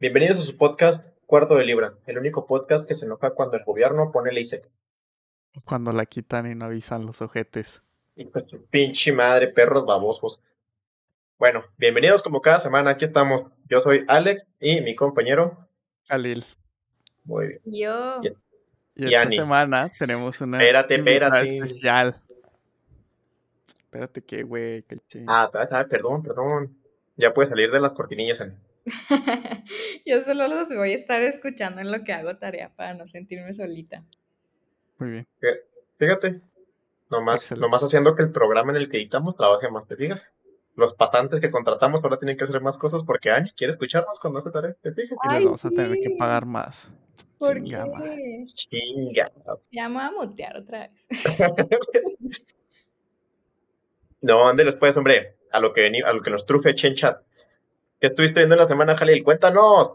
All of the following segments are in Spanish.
Bienvenidos a su podcast Cuarto de Libra, el único podcast que se enoja cuando el gobierno pone ley seca. Cuando la quitan y no avisan los ojetes. De su pinche madre, perros babosos. Bueno, bienvenidos como cada semana, aquí estamos. Yo soy Alex y mi compañero. Khalil. Muy bien. Yo. Y Y esta semana tenemos una Espérate, espérate. especial. Espérate que, güey, que ching. Ah, ah, perdón, perdón. Ya puede salir de las cortinillas, Ani. Yo solo los voy a estar escuchando en lo que hago tarea para no sentirme solita. Muy bien. Fí- Fíjate, nomás, Excelente. nomás haciendo que el programa en el que editamos trabaje más, ¿te fijas? Los patantes que contratamos ahora tienen que hacer más cosas porque Ani quiere escucharnos cuando hace tarea, ¿te fijas? Y les vamos a tener que pagar más. ¿Por Chinga qué? Chinga. Ya me voy a mutear otra vez. No, ande pues, hombre, a lo que a lo que nos truje Chen Chat. ¿Qué estuviste viendo en la semana, Jalil? Cuéntanos.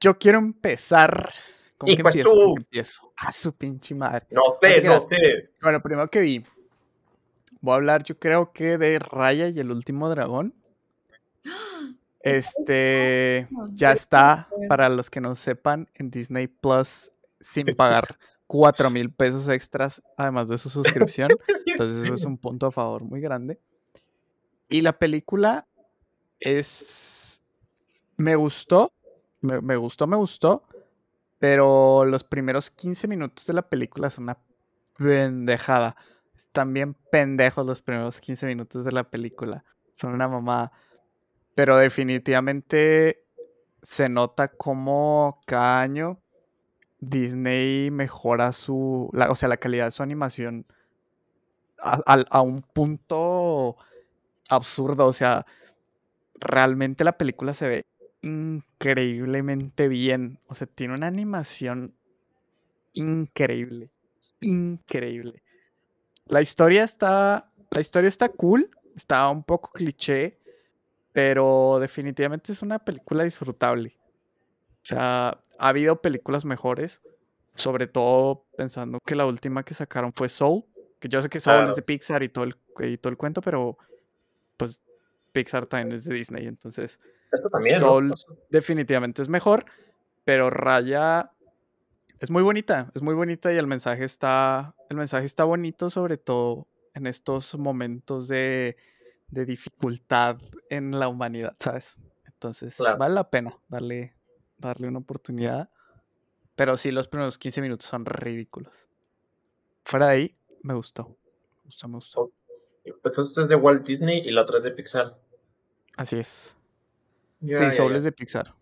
Yo quiero empezar. ¿Con Y qué pues empiezo? ¿Con tú. qué empiezo? A su pinche madre. No te sé, no sé. Bueno, primero que vi. Voy a hablar, yo creo que de Raya y el último dragón. Este ya está, para los que no sepan, en Disney Plus sin pagar cuatro mil pesos extras, además de su suscripción. Entonces eso es un punto a favor muy grande. Y la película es... Me gustó, me, me gustó, me gustó, pero los primeros 15 minutos de la película son una pendejada. Están bien pendejos los primeros 15 minutos de la película. Son una mamada. Pero definitivamente se nota como cada año Disney mejora su, la- o sea, la calidad de su animación a un punto absurdo. O sea, realmente la película se ve increíblemente bien. O sea, tiene una animación increíble. Increíble. La historia está. La historia está cool. Está un poco cliché. Pero definitivamente es una película disfrutable. O sea, ha habido películas mejores. Sobre todo pensando que la última que sacaron fue Soul. Que yo sé que Soul Claro. es de Pixar y todo el, y todo el cuento, pero pues Pixar también es de Disney. Entonces, Esto también, Sol- ¿no? Definitivamente es mejor. Pero Raya es muy bonita. Es muy bonita y el mensaje está. El mensaje está bonito, sobre todo en estos momentos de, de dificultad en la humanidad, ¿sabes? Entonces, Claro. vale la pena darle, darle una oportunidad. Pero sí, los primeros 15 minutos son ridículos. Fuera de ahí, me gustó. Me gustó, me gustó. Entonces es de Walt Disney y la otra es de Pixar. Así es. Sí, Soul es de Pixar.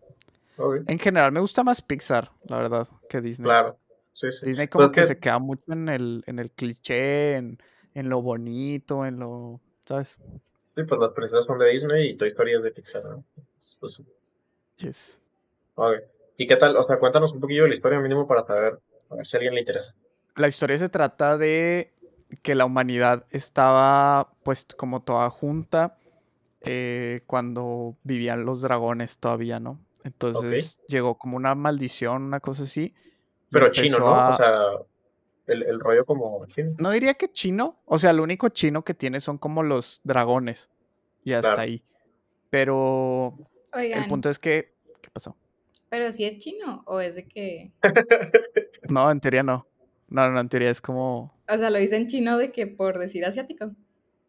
En general, me gusta más Pixar, la verdad, que Disney. Claro. Sí, sí. Disney Pues como que, que- se queda mucho en el, en el cliché, en, en lo bonito, en lo. ¿Sabes? Sí, pues las princesas son de Disney y Toy Story es de Pixar, ¿no? Entonces, pues. Yes. ¿Y qué tal? O sea, cuéntanos un poquillo de la historia mínimo para saber, a ver si a alguien le interesa. La historia se trata de que la humanidad estaba, pues, como toda junta eh, cuando vivían los dragones todavía, ¿no? Entonces llegó como una maldición, una cosa así. Pero chino, ¿no? a- O sea, el, el rollo como chino. No diría que chino, o sea, lo único chino que tiene son como los dragones. Y hasta Claro. ahí. Pero Oigan, el punto es que. ¿Qué pasó? pero si es chino o es de que. No, en teoría no. No, no, en teoría es como O sea, lo dicen chino de que por decir asiático.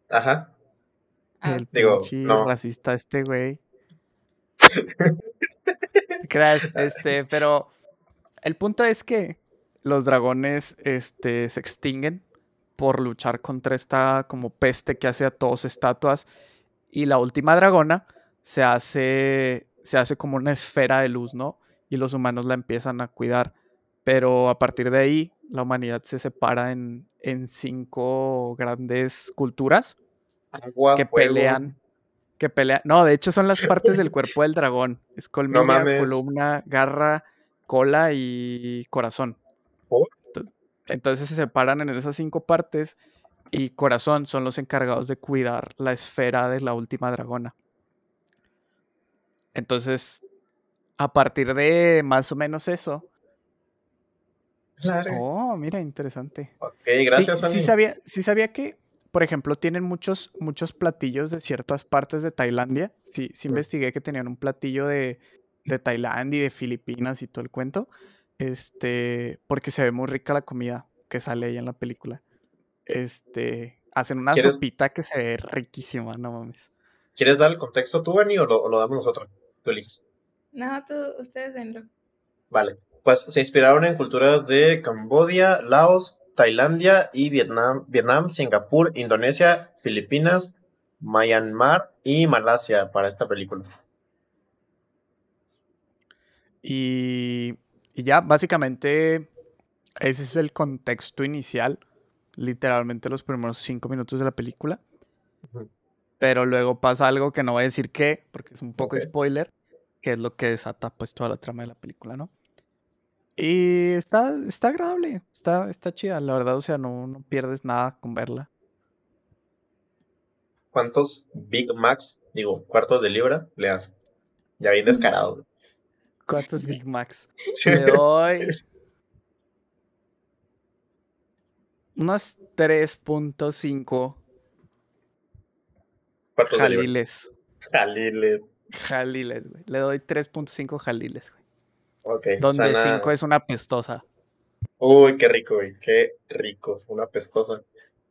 Ajá. Ah, el Digo, no. racista este güey. Este, pero el punto es que los dragones este, se extinguen por luchar contra esta como peste que hace a todos estatuas. Y la última dragona se hace, se hace como una esfera de luz, ¿no? Y los humanos la empiezan a cuidar. Pero a partir de ahí, la humanidad se separa en, en cinco grandes culturas Agua, que fuego. pelean. Que pelean. No, de hecho son las partes del cuerpo del dragón. Es mames. columna, garra, cola y corazón. ¿Por? Ento- Entonces se separan en esas cinco partes y corazón son los encargados de cuidar la esfera de la última dragona. Entonces, a partir de más o menos eso. Claro. Oh, mira, interesante. Ok, Sí- gracias, sí, Ani. sabía, sí sabía que, por ejemplo, tienen muchos, muchos platillos de ciertas partes de Tailandia. Sí, sí investigué que tenían un platillo de, de Tailandia y de Filipinas y todo el cuento. Este, porque se ve muy rica la comida que sale ahí en la película. Este, hacen una ¿Quieres- sopita que se ve riquísima, no mames. ¿Quieres dar el contexto tú, Benny, o lo, o lo damos nosotros? Tú eliges. No, tú, ustedes denlo. Vale. Pues se inspiraron en culturas de Camboya, Laos, Tailandia y Vietnam, Vietnam, Singapur, Indonesia, Filipinas, Myanmar y Malasia para esta película. Y, y ya, básicamente, ese es el contexto inicial. Literalmente los primeros cinco minutos de la película. Pero luego pasa algo que no voy a decir qué, porque es un poco spoiler, que es lo que desata pues toda la trama de la película, ¿no? Y está, está agradable, está, está chida, la verdad, o sea, no, no pierdes nada con verla. ¿Cuántos Big Macs, digo, cuartos de libra le das? Ya bien descarado. ¿Cuántos Big Macs? Le doy unos 3.5 Cuartos de libra. jaliles. Jaliles. Jaliles, güey. Le doy 3.5 jaliles, güey. Donde suena- 5 es una pestosa. Uy, qué rico, güey. Qué rico. Una pestosa.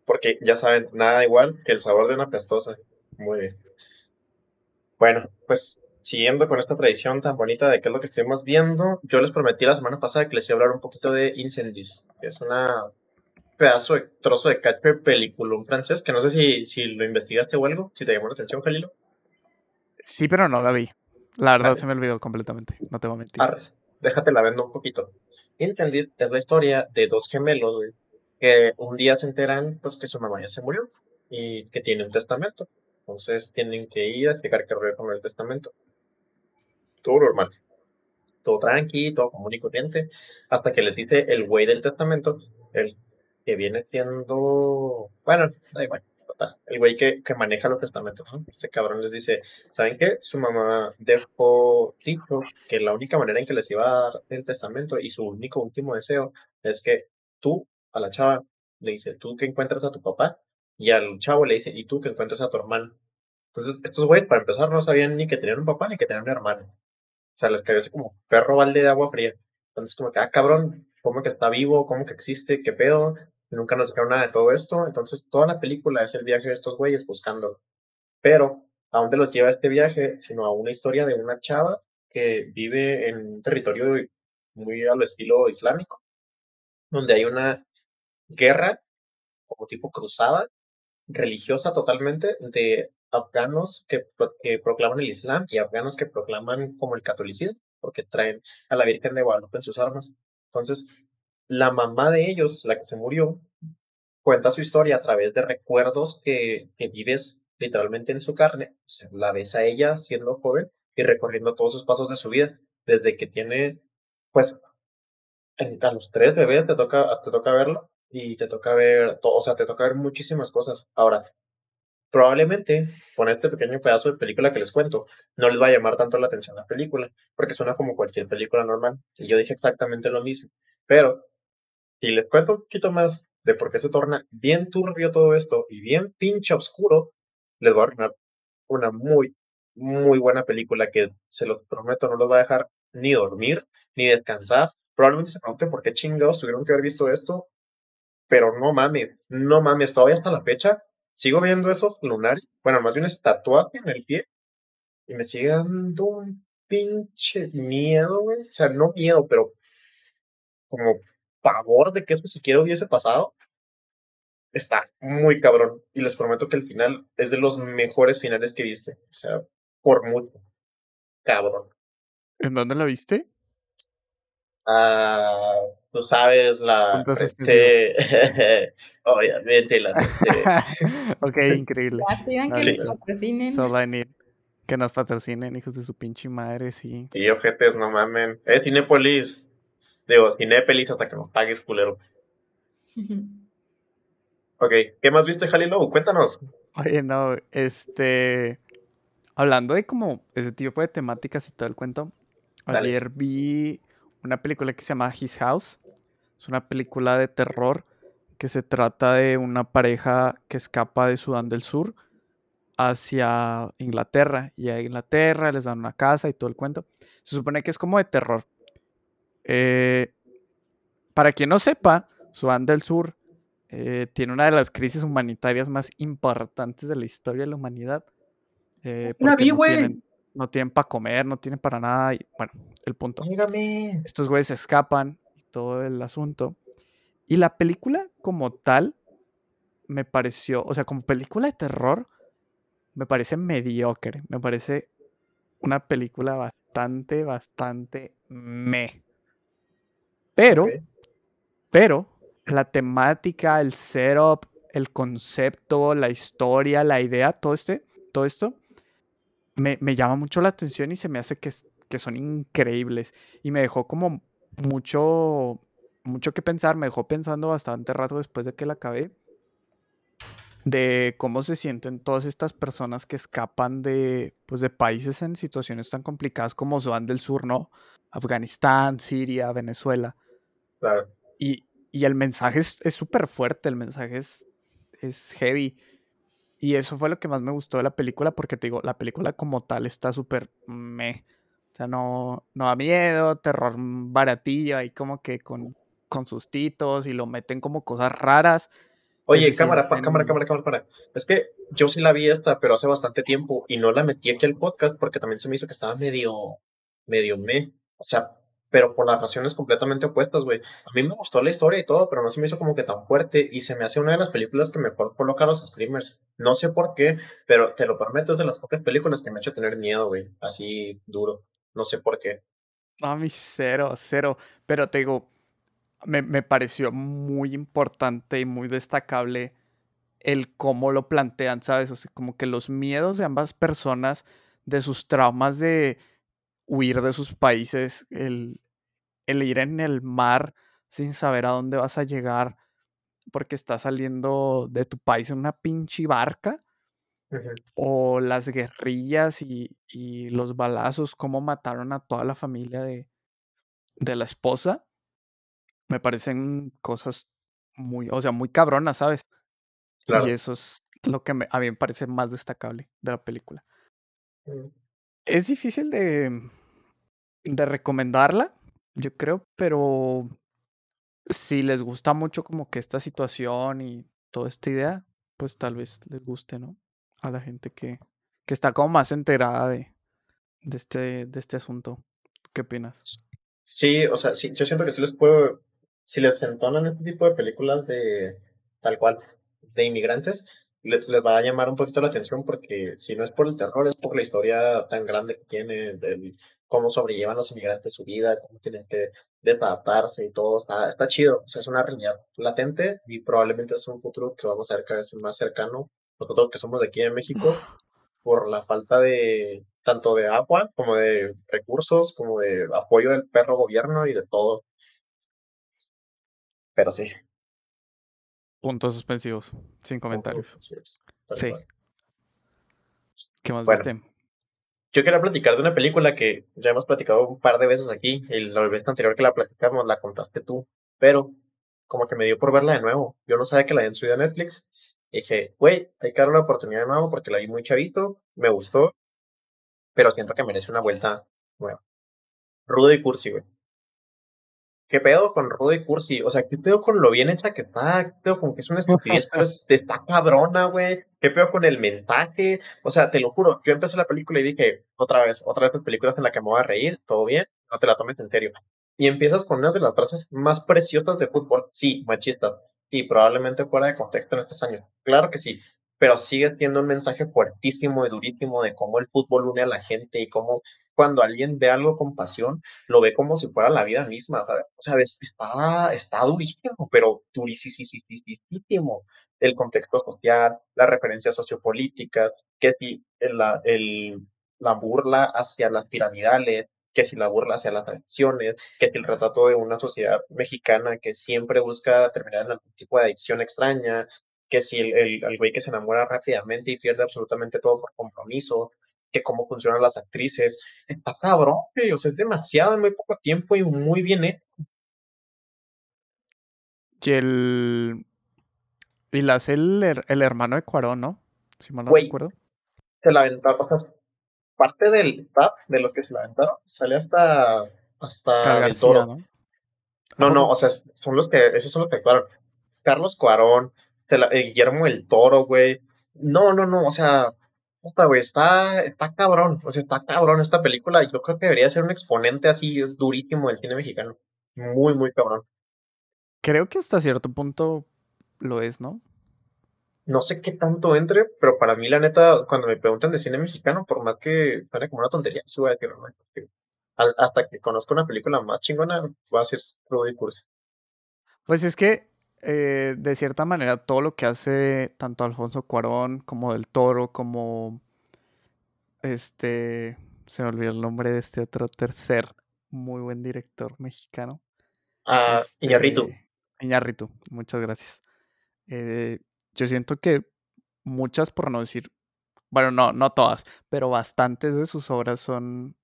Porque ya saben, nada igual que el sabor de una pestosa. Muy bien. Bueno, pues siguiendo con esta tradición tan bonita de qué es lo que estuvimos viendo, yo les prometí la semana pasada que les iba a hablar un poquito de Incendies, que es una pedazo de trozo de cacho de película en francés, que no sé si, si lo investigaste o algo, si te llamó la atención, Jalilo. Sí, pero no la vi. La verdad se me olvidó completamente. No te voy a mentir. Arre, déjate la vendo un poquito. Incendies es la historia de dos gemelos, güey, que un día se enteran, pues, que su mamá ya se murió y que tiene un testamento. Entonces tienen que ir a checar qué rollo con el testamento. Todo normal. Todo tranqui, todo común y corriente, hasta que les dice el güey del testamento, el que viene siendo, bueno, da igual, el güey que, que maneja los testamentos, ¿no? Este cabrón les dice, ¿saben qué? Su mamá dejó dicho que la única manera en que les iba a dar el testamento y su único último deseo es que tú, a la chava, le dice, tú que encuentras a tu papá, y al chavo le dice, y tú que encuentras a tu hermano. Entonces, estos güeyes, para empezar, no sabían ni que tenían un papá ni que tenían un hermano. O sea, les cayó así como perro balde de agua fría. Entonces, como que, ah, cabrón, ¿cómo que está vivo? ¿Cómo que existe? ¿Qué pedo? Nunca nos dijeron nada de todo esto. Entonces, toda la película es el viaje de estos güeyes buscándolo. Pero, ¿a dónde los lleva este viaje? Sino a una historia de una chava que vive en un territorio muy a lo estilo islámico, donde hay una guerra, como tipo cruzada, religiosa totalmente, de afganos que proclaman el Islam y afganos que proclaman como el catolicismo, porque traen a la Virgen de Guadalupe en sus armas. Entonces, la mamá de ellos, la que se murió, cuenta su historia a través de recuerdos que, que vives literalmente en su carne. O sea, la ves a ella siendo joven y recorriendo todos sus pasos de su vida, desde que tiene, pues, a los tres bebés te toca, te toca verlo y te toca ver, to- o sea, te toca ver muchísimas cosas. Ahora, probablemente con este pequeño pedazo de película que les cuento, no les va a llamar tanto la atención la película, porque suena como cualquier película normal. Y yo dije exactamente lo mismo. Pero, si les cuento un poquito más de por qué se torna bien turbio todo esto y bien pinche oscuro, les voy a arruinar una muy, muy buena película que se los prometo no los va a dejar ni dormir, ni descansar. Probablemente se pregunten por qué chingados tuvieron que haber visto esto, pero no mames, no mames, todavía hasta la fecha sigo viendo esos lunares, bueno, más bien ese tatuaje en el pie, y me sigue dando un pinche miedo, güey. O sea, no miedo, pero como pavor de que eso siquiera hubiese pasado. Está muy cabrón. Y les prometo que el final es de los mejores finales que viste. O sea, por mucho. Cabrón. ¿En dónde la viste? Ah, tú sabes la. Este, Obviamente la. ok, increíble. Ya sigan que nos patrocinen. So I need que nos patrocinen, hijos de su pinche madre, sí. Sí, ojetes, no mamen. Es Cinépolis. Digo, Cinépolis hasta que nos pagues, culero. Ok, ¿qué más viste, Jalilo? Cuéntanos. Oye, no, este. Hablando de como ese tipo de temáticas y todo el cuento, Dale. ayer vi una película que se llama His House. Es una película de terror que se trata de una pareja que escapa de Sudán del Sur hacia Inglaterra. Y a Inglaterra les dan una casa y todo el cuento. Se supone que es como de terror. Eh, para quien no sepa, Sudán del Sur eh, tiene una de las crisis humanitarias más importantes de la historia de la humanidad. Eh, no tienen, no tienen para comer, no tienen para nada. Y, bueno, el punto. Dígame. Estos güeyes se escapan y todo el asunto. Y la película como tal me pareció, o sea, como película de terror, me parece mediocre. Me parece una película bastante, bastante me. Pero, pero, la temática, el setup, el concepto, la historia, la idea, todo, este, todo esto, me, me llama mucho la atención y se me hace que, que son increíbles. Y me dejó como mucho, mucho que pensar, me dejó pensando bastante rato después de que la acabé, de cómo se sienten todas estas personas que escapan de, pues, de países en situaciones tan complicadas como Sudán del Sur, ¿no? Afganistán, Siria, Venezuela. Claro. Y, y el mensaje es súper fuerte, el mensaje es, es heavy. Y eso fue lo que más me gustó de la película, porque te digo, la película como tal está súper meh. O sea, no, no da miedo, terror baratillo, ahí como que con, con sustitos y lo meten como cosas raras. Oye, cámara, pa- cámara, sienten- cámara, cámara, cámara. Es que yo sí la vi esta, pero hace bastante tiempo y no la metí aquí al podcast porque también se me hizo que estaba medio, medio me. O sea, pero por las razones completamente opuestas, güey. A mí me gustó la historia y todo, pero no se me hizo como que tan fuerte y se me hace una de las películas que mejor coloca a los screamers. No sé por qué, pero te lo prometo, es de las pocas películas que me ha hecho tener miedo, güey. Así duro. No sé por qué. A mí cero, cero. Pero te digo, me, me pareció muy importante y muy destacable el cómo lo plantean, ¿sabes? O sea, como que los miedos de ambas personas, de sus traumas de huir de sus países, el, el ir en el mar sin saber a dónde vas a llegar porque estás saliendo de tu país en una pinche barca, o las guerrillas y, y los balazos, cómo mataron a toda la familia de, de la esposa, me parecen cosas muy, o sea, muy cabronas, ¿sabes? Claro. Y eso es lo que me- a mí me parece más destacable de la película. Mm. Es difícil de, de recomendarla, yo creo, pero si les gusta mucho como que esta situación y toda esta idea, pues tal vez les guste, ¿no? A la gente que, que está como más enterada de, de, este, de este asunto. ¿Qué opinas? Sí, o sea, sí, yo siento que sí les puedo, si les entonan este tipo de películas de tal cual, de inmigrantes, les, les va a llamar un poquito la atención porque si no es por el terror, es por la historia tan grande que tiene, del cómo sobrellevan los inmigrantes su vida, cómo tienen que adaptarse y todo, está, está chido, o sea, es una realidad latente y probablemente es un futuro que vamos a ver cada vez más cercano, nosotros que somos de aquí en México, por la falta de tanto de agua como de recursos, como de apoyo del perro gobierno y de todo. Pero sí, Puntos suspensivos, sin comentarios. suspensivos, Sí. cual. ¿Qué más Bueno. viste? Yo quería platicar de una película que ya hemos platicado un par de veces aquí, la vez anterior que la platicamos la contaste tú, pero como que me dio por verla de nuevo. Yo no sabía que la habían subido a Netflix. Y dije, güey, hay que darle una oportunidad de nuevo porque la vi muy chavito, me gustó, pero siento que merece una vuelta nueva. Rudo y Cursi, güey. ¿Qué pedo con Rudo y Cursi? O sea, ¿qué pedo con lo bien hecha que está? ¿Qué pedo con que es una estupidez, pero es- está cabrona, güey? ¿Qué pedo con el mensaje? O sea, te lo juro, yo empecé la película y dije, otra vez, otra vez las películas en la que me voy a reír, todo bien, no te la tomes en serio. Y empiezas con una de las frases más preciosas de fútbol, sí, machistas, y probablemente fuera de contexto en estos años. Claro que sí, pero sigue siendo un mensaje fuertísimo y durísimo de cómo el fútbol une a la gente y cómo cuando alguien ve algo con pasión, lo ve como si fuera la vida misma, ¿sabes? O sea, es- está, está durísimo, pero durísimo. El contexto social, las referencias sociopolíticas, que si la, el- la burla hacia las piramidales, que si la burla hacia las adicciones, que si el retrato de una sociedad mexicana que siempre busca terminar en algún tipo de adicción extraña, que si el, el, el güey que se enamora rápidamente y pierde absolutamente todo por compromiso, que cómo funcionan las actrices, está cabrón, güey, o sea, es demasiado en muy poco tiempo y muy bien hecho. Y el. Y la hace el, el hermano de Cuarón, ¿no? Si mal no recuerdo. se la aventaron, o sea, parte del staff de los que se la aventaron sale hasta, hasta el García, toro. ¿no? ¿A No, o sea, son los que, esos son los que actuaron. Carlos Cuarón, la- eh, Guillermo el Toro, güey. No, no, no, o sea, puta, güey, está, está cabrón, o sea, está cabrón esta película. Yo creo que debería ser un exponente así durísimo del cine mexicano. Muy, muy cabrón. Creo que hasta cierto punto lo es, ¿no? No sé qué tanto entre, pero para mí, la neta, cuando me preguntan de cine mexicano, por más que suene como una tontería, sí voy a decir, "No, porque al- hasta que conozco una película más chingona, voy a decir Rudy Cursi. Pues es que, eh, de cierta manera, todo lo que hace tanto Alfonso Cuarón como Del Toro, como este, se me olvidó el nombre de este otro tercer muy buen director mexicano. Iñárritu. Este, Iñárritu, muchas gracias. Eh, yo siento que muchas, por no decir, bueno, no, no todas, pero bastantes de sus obras son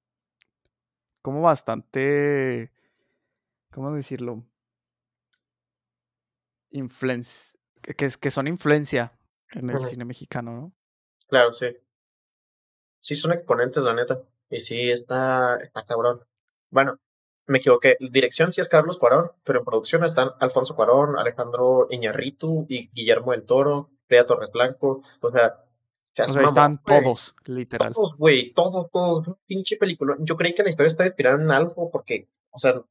como bastante, ¿cómo decirlo? Influenci- que, que son influencia en el cine mexicano, ¿no? Claro, sí. Sí son exponentes, la neta. Y sí, está, está cabrón. Bueno, me equivoqué. Dirección sí es Carlos Cuarón, pero en producción están Alfonso Cuarón, Alejandro Iñárritu y Guillermo del Toro, Bea Torres Blanco. O sea, se O sea, están todos, literal. Todos, güey, todos, todos. Pinche película. Yo creí que la historia estaba inspirada en algo porque, o sea,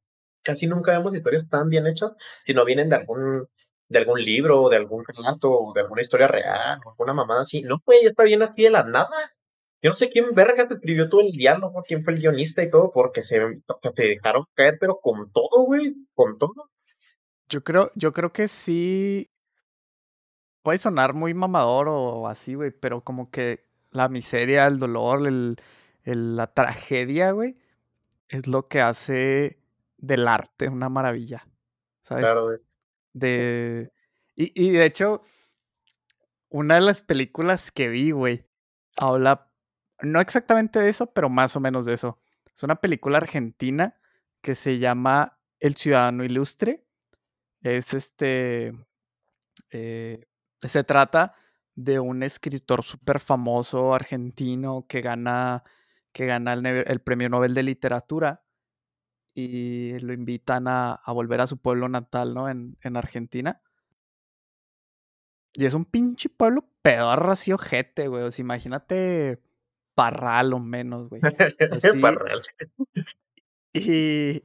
casi nunca vemos historias tan bien hechas, sino vienen de algún, de algún libro, de algún relato, o de alguna historia real, o alguna mamada así. No, güey, está bien así de la nada. Yo no sé quién verga te escribió todo el diálogo, quién fue el guionista y todo, porque se, te dejaron caer, pero con todo, güey, con todo. Yo creo, yo creo que sí puede sonar muy mamador o así, güey, pero como que la miseria, el dolor, el, el- la tragedia, güey, es lo que hace del arte una maravilla, ¿sabes? Claro, güey. De... Y, y de hecho, una de las películas que vi, güey, habla, no exactamente de eso, pero más o menos de eso. Es una película argentina que se llama El Ciudadano Ilustre. Es este... eh, se trata de un escritor súper famoso argentino que gana, que gana el, premio Nobel de Literatura y lo invitan a, a volver a su pueblo natal, ¿no? En, en Argentina. Y es un pinche pueblo pedorro así ojete, güey. O sea, imagínate Parral o menos, güey. Así. Parral. Y,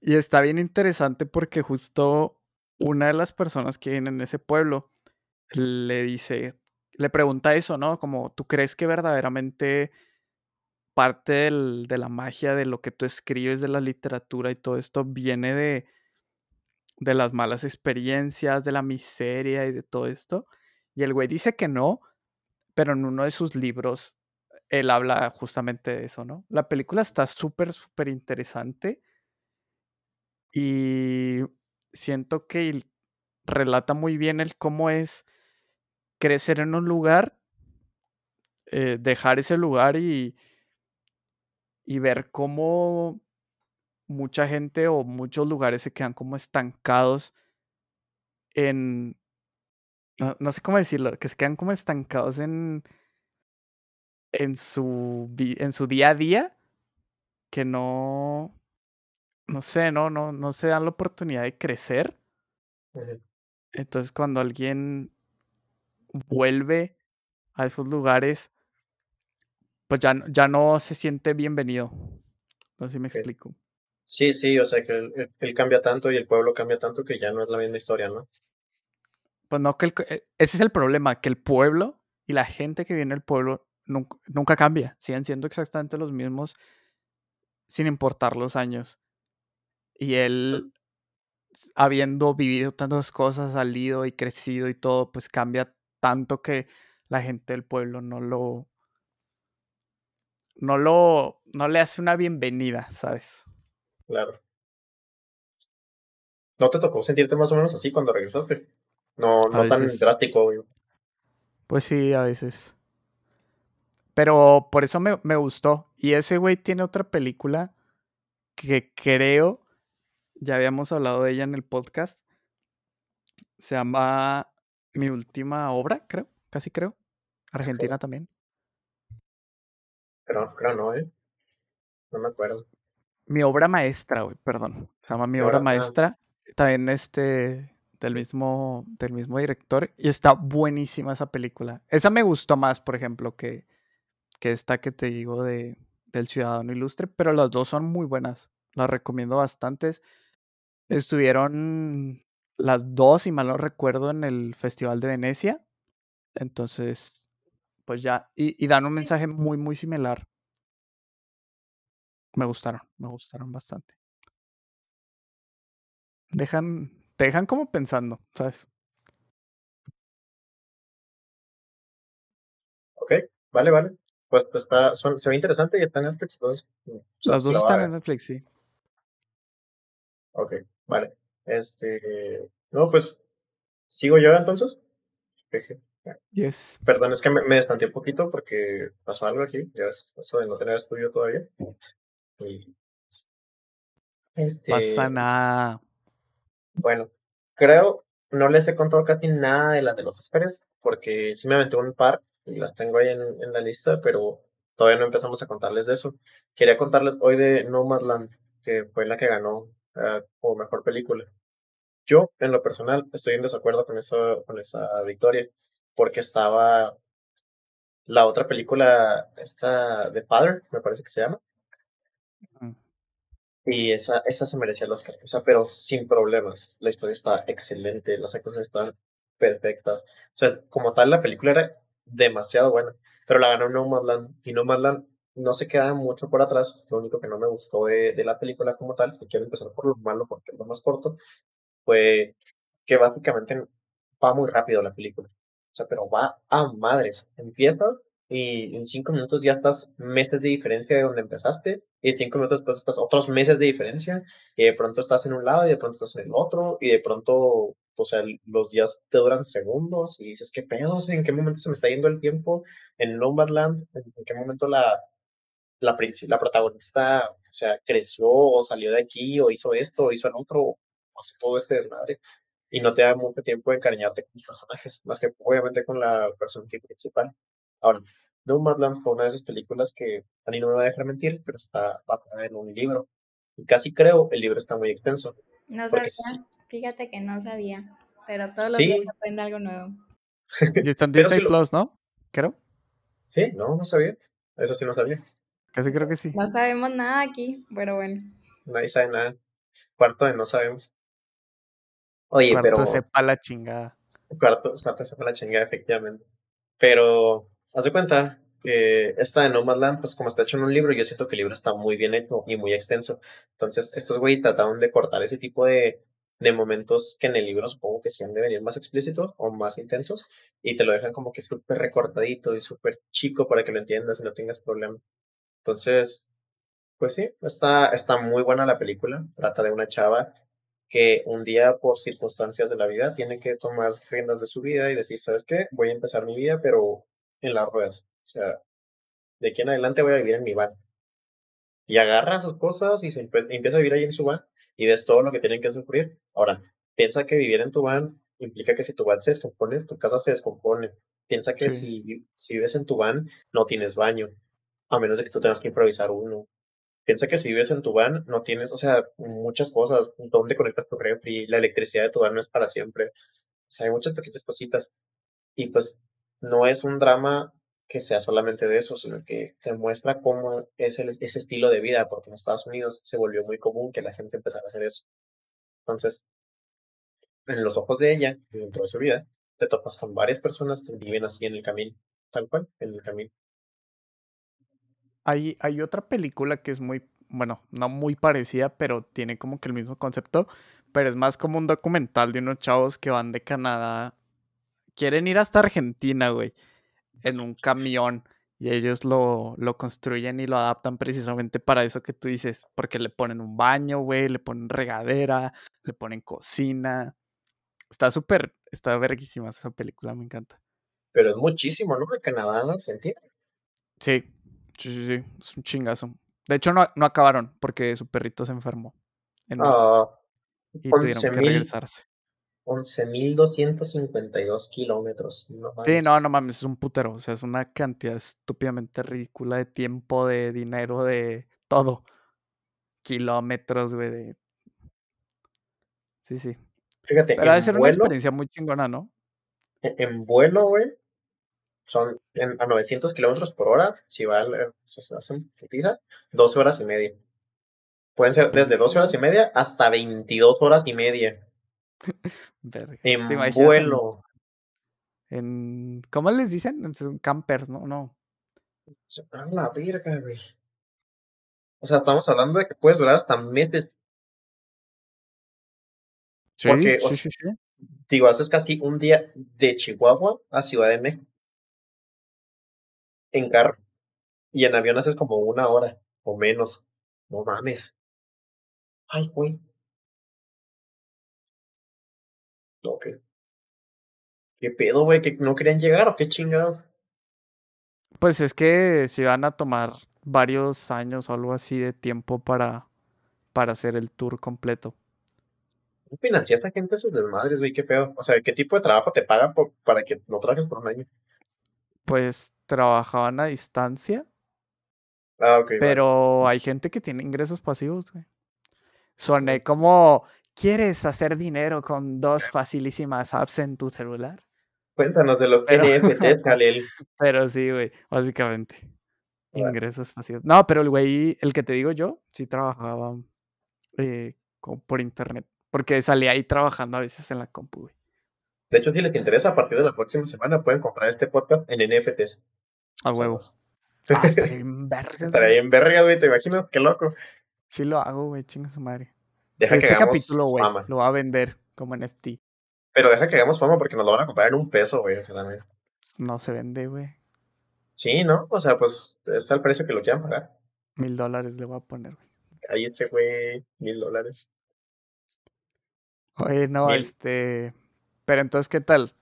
y está bien interesante porque justo una de las personas que viene en ese pueblo le dice, le pregunta eso, ¿no? Como, ¿tú crees que verdaderamente parte de la magia de lo que tú escribes, de la literatura y todo esto viene de, de las malas experiencias, de la miseria y de todo esto? Y el güey dice que no, pero en uno de sus libros él habla justamente de eso, ¿no? La película está súper, súper interesante y siento que el- relata muy bien el cómo es crecer en un lugar, eh, dejar ese lugar y, y ver cómo mucha gente o muchos lugares se quedan como estancados en, no, no sé cómo decirlo, que se quedan como estancados en, en, su, en su día a día, que no, no sé, no, no, no se dan la oportunidad de crecer. Entonces cuando alguien vuelve a esos lugares, pues ya, no- ya no se siente bienvenido. No sé si me explico. Sí, sí, o sea que él, cambia tanto y el pueblo cambia tanto que ya no es la misma historia, ¿no? Pues no, que el eh, ese es el problema, que el pueblo y la gente que viene del pueblo nunca, nunca cambia. Siguen siendo exactamente los mismos sin importar los años. Y él, habiendo vivido tantas cosas, salido y crecido y todo, pues cambia tanto que la gente del pueblo no lo, no lo, no le hace una bienvenida, ¿sabes? Claro. ¿No te tocó sentirte más o menos así cuando regresaste? No, no tan drástico, güey. Pues sí, a veces. Pero por eso me, me gustó. Y ese güey tiene otra película que creo, ya habíamos hablado de ella en el podcast. Se llama Mi última obra, creo, casi creo. Argentina también. Creo, creo no, ¿eh? No me acuerdo. Mi obra maestra, güey, perdón. Se llama Mi obra ah, maestra. También este del mismo, del mismo director. Y está buenísima esa película. Esa me gustó más, por ejemplo, que, que esta que te digo de, del Ciudadano Ilustre. Pero las dos son muy buenas. Las recomiendo bastantes. Estuvieron las dos, si mal no recuerdo, en el Festival de Venecia. Entonces, pues ya. Y, y dan un mensaje muy, muy similar. Me gustaron, me gustaron bastante. Dejan, te dejan como pensando, ¿sabes? ok, vale, vale. Pues, pues está, son, se ve interesante y está en Netflix, entonces. pues, Las dos están en Netflix, sí. Ok, vale. Este. No, pues. ¿Sigo yo entonces? Yes. Perdón, es que me, me destanteé un poquito porque pasó algo aquí. Ya ves, eso de no tener estudio todavía. Y. Este. Pasa nada. Bueno, creo, no les he contado casi nada de las de los Oscars, porque sí me aventé un par y las tengo ahí en, en la lista, pero todavía no empezamos a contarles de eso. Quería contarles hoy de Nomadland, que fue la que ganó ah, como mejor película. Yo, en lo personal, estoy en desacuerdo con esa, con esa victoria, porque estaba la otra película, esta de Father, me parece que se llama, Mm. Y esa, esa se merecía el Oscar, o sea, pero sin problemas. La historia está excelente, las actuaciones están perfectas. O sea, como tal, la película era demasiado buena, pero la ganó Nomadland. Y Nomadland no se queda mucho por atrás. Lo único que no me gustó de, de la película como tal, y quiero empezar por lo malo porque es lo más corto, fue que básicamente va muy rápido la película. O sea, pero va a madres. Empiezas y en cinco minutos ya estás meses de diferencia de donde empezaste, y cinco minutos después estás otros meses de diferencia, y de pronto estás en un lado y de pronto estás en el otro, y de pronto, o sea, los días te duran segundos, y dices, ¿qué pedo? ¿En qué momento se me está yendo el tiempo? En Nomadland, ¿en qué momento la, la, la protagonista, o sea, creció o salió de aquí o hizo esto o hizo el otro, o hace todo este desmadre y no te da mucho tiempo de encariñarte con los personajes, más que obviamente con la personaje principal. Ahora, Nomadland fue una de esas películas que a mí no me va a dejar mentir, pero está basada en un libro. Y casi creo el libro está muy extenso, No sabía, sí, fíjate que no sabía, pero todos los días sí, aprende algo nuevo. Y está en Disney lo, Plus, ¿no? Creo. sí, no, no sabía, eso sí no sabía, Casi creo que sí. No sabemos nada aquí, pero bueno. nadie sabe nada, cuarto de no sabemos. Oye, Cuarto pero sepa la chingada. Cuarto, cuarto se fue la chingada, efectivamente. Pero, haz de cuenta que esta de Nomadland, pues como está hecho en un libro, yo siento que el libro está muy bien hecho y muy extenso. Entonces, estos güeyes trataron de cortar ese tipo de, de momentos que en el libro supongo que sí han de venir más explícitos o más intensos, y te lo dejan como que súper recortadito y súper chico para que lo entiendas y no tengas problema. Entonces, pues sí, está, está muy buena la película. Trata de una chava que un día, por circunstancias de la vida, tiene que tomar riendas de su vida y decir, ¿sabes qué? Voy a empezar mi vida, pero en las ruedas. O sea, de aquí en adelante voy a vivir en mi van. Y agarra sus cosas y se empe- empieza a vivir ahí en su van y ves todo lo que tienen que sufrir. Ahora, piensa que vivir en tu van implica que si tu van se descompone, tu casa se descompone. Piensa que Sí. si, si vives en tu van, no tienes baño, a menos de que tú tengas que improvisar uno. Piensa que si vives en tu van, no tienes, o sea, muchas cosas. ¿Dónde conectas tu refri? La electricidad de tu van no es para siempre. O sea, hay muchas pequeñas cositas. Y pues no es un drama que sea solamente de eso, sino que te muestra cómo es ese estilo de vida, porque en Estados Unidos se volvió muy común que la gente empezara a hacer eso. Entonces, en los ojos de ella, dentro de su vida, te topas con varias personas que viven así en el camino, tal cual, en el camino. Hay, hay otra película que es muy, bueno, no muy parecida, pero tiene como que el mismo concepto, pero es más como un documental de unos chavos que van de Canadá, quieren ir hasta Argentina, güey, en un camión. Y ellos lo, lo construyen y lo adaptan precisamente para eso que tú dices, porque le ponen un baño, güey, le ponen regadera, le ponen cocina. Está súper, está verguísima esa película, me encanta. Pero es muchísimo, ¿no? De Canadá a Argentina. Sí, sí, sí, sí, es un chingazo. De hecho, no, no acabaron porque su perrito se enfermó en Ah, y tuvieron 11 que regresarse. 11.252 kilómetros. No Sí, no, mames. no mames, es un putero. O sea, es una cantidad estúpidamente ridícula de tiempo, de dinero, de todo. Kilómetros, güey, de... Sí, sí. Fíjate, Pero ha de en ser una vuelo, experiencia muy chingona, ¿no? en, en vuelo, güey, son en- a 900 kilómetros por hora. Si va, al- eh, se hacen putiza, 12 horas y media. Pueden ser desde 12 horas y media hasta 22 horas y media. Verga. En ¿Te imaginas en, vuelo. en- ¿Cómo les dicen? Son campers, ¿no? No. A la verga, güey. O sea, estamos hablando de que puedes durar hasta meses. Sí, Porque, o sea, sí, sí. digo, haces casi un día de Chihuahua a Ciudad de México en carro. Y en avión haces como una hora o menos. No mames. Ay, güey. Ok. ¿Qué pedo, güey? ¿Que no querían llegar o qué chingados? Pues es que si van a tomar varios años o algo así de tiempo para, para hacer el tour completo. ¿Cómo financia esta gente sus desmadres, güey? ¿Qué pedo? O sea, ¿qué tipo de trabajo te pagan por- para que no trabajes por un año? Pues trabajaban a distancia, Ah, ok, vale. pero hay gente que tiene ingresos pasivos, güey. Soné como, ¿quieres hacer dinero con dos facilísimas apps en tu celular? Cuéntanos de los Pero, NFTs, Khalil. pero sí, güey, básicamente. Vale. Ingresos pasivos. No, pero el güey, el que te digo yo, sí trabajaba eh, por internet. Porque salía ahí trabajando a veces en la compu, güey. De hecho, si les interesa, a partir de la próxima semana pueden comprar este podcast en NFTs. A huevo. Solos. Ah, estaría bien vergas, Estaría güey. bien verga, güey, te imagino, qué loco. Sí lo hago, güey, chinga su madre. Deja que Este hagamos capítulo, güey, fama. lo va a vender como NFT. Pero deja que hagamos fama porque nos lo van a comprar en un peso, güey. O sea, también. No se vende, güey. Sí, ¿no? O sea, pues es el precio que lo quieran pagar. Mil dólares le voy a poner, güey. Ahí este güey, mil dólares. Oye, no, Mil. este. Pero entonces, ¿qué tal?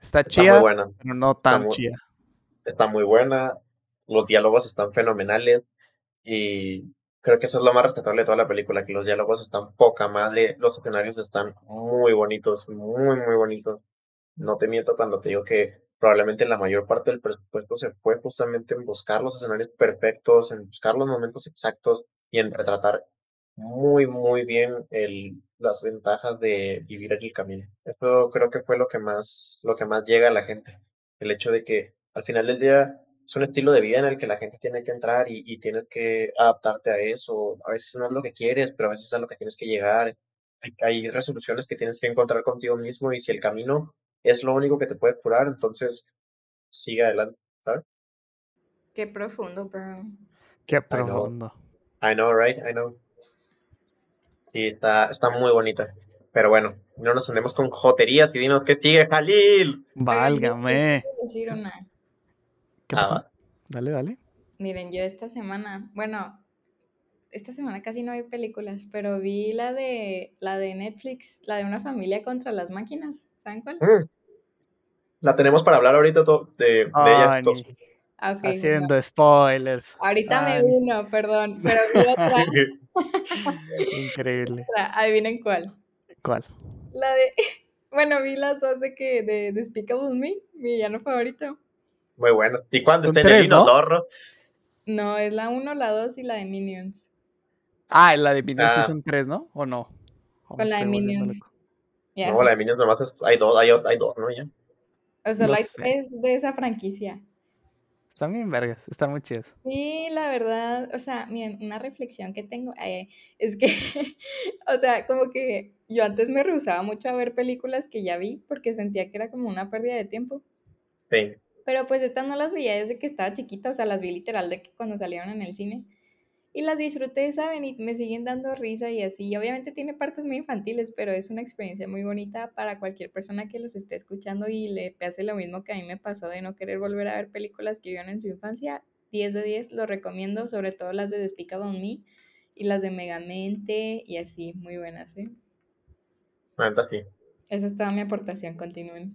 Está Está muy buena. pero no Está tan muy, chida. está muy buena. Los diálogos están fenomenales. Y creo que eso es lo más rescatable de toda la película, que los diálogos están poca madre. Los escenarios están muy bonitos, muy, muy bonitos. No te miento cuando te digo que probablemente la mayor parte del presupuesto se fue justamente en buscar los escenarios perfectos, en buscar los momentos exactos y en retratar muy, muy bien el, las ventajas de vivir en el camino. Esto creo que fue lo que más, lo que más llega a la gente. El hecho de que al final del día es un estilo de vida en el que la gente tiene que entrar y, y tienes que adaptarte a eso. A veces no es lo que quieres, pero a veces es a lo que tienes que llegar. Hay, hay resoluciones que tienes que encontrar contigo mismo y si el camino es lo único que te puede curar, entonces sigue adelante, ¿sabes? Qué profundo, bro. Qué I know, profundo. I know, right? I know. Sí, está, está muy bonita. Pero bueno, no nos andemos con joterías y dinos qué sigue, Jalil. Válgame. quiero decir una. ¿Qué Ah, pasó? va. Dale, dale. Miren, yo esta semana, bueno, esta semana casi no vi películas, pero vi la de la de Netflix, la de una familia contra las máquinas. ¿Saben cuál? Mm, La tenemos para hablar ahorita de, de Ah, ok, bueno. haciendo spoilers. Ahorita me vino, perdón, pero vi otra, increíble. otra, adivinen cuál. ¿Cuál? La de, bueno, vi las dos de que, de Despicable Me, mi villano favorito. Muy bueno. ¿Y cuándo Son está en el tres, ¿no? inodoro? No, es la 1, la 2 y la de Minions. Ah, la de Minions Ah, Season 3, ¿no? ¿O no? ¿O me Con la de Minions. no, sí. la de Minions nomás es, hay dos, hay, hay dos, ¿no? Ya. O sea, Lo la sé. es de esa franquicia. Están bien vergas, están muy chidas. Sí, la verdad, o sea, miren, una reflexión que tengo eh, es que, o sea, como que yo antes me rehusaba mucho a ver películas que ya vi porque sentía que era como una pérdida de tiempo. Sí. Pero pues estas no las veía desde que estaba chiquita, o sea, las vi literal de que cuando salieron en el cine. Y las disfruté, ¿saben? Y me siguen dando risa y así. Y obviamente tiene partes muy infantiles, pero es una experiencia muy bonita para cualquier persona que los esté escuchando y le pase lo mismo que a mí me pasó de no querer volver a ver películas que vieron en su infancia. 10 de 10, lo recomiendo, sobre todo las de Despicable Me y las de Megamente y así, muy buenas, ¿eh? Neta, sí. Esa es toda mi aportación, continúen.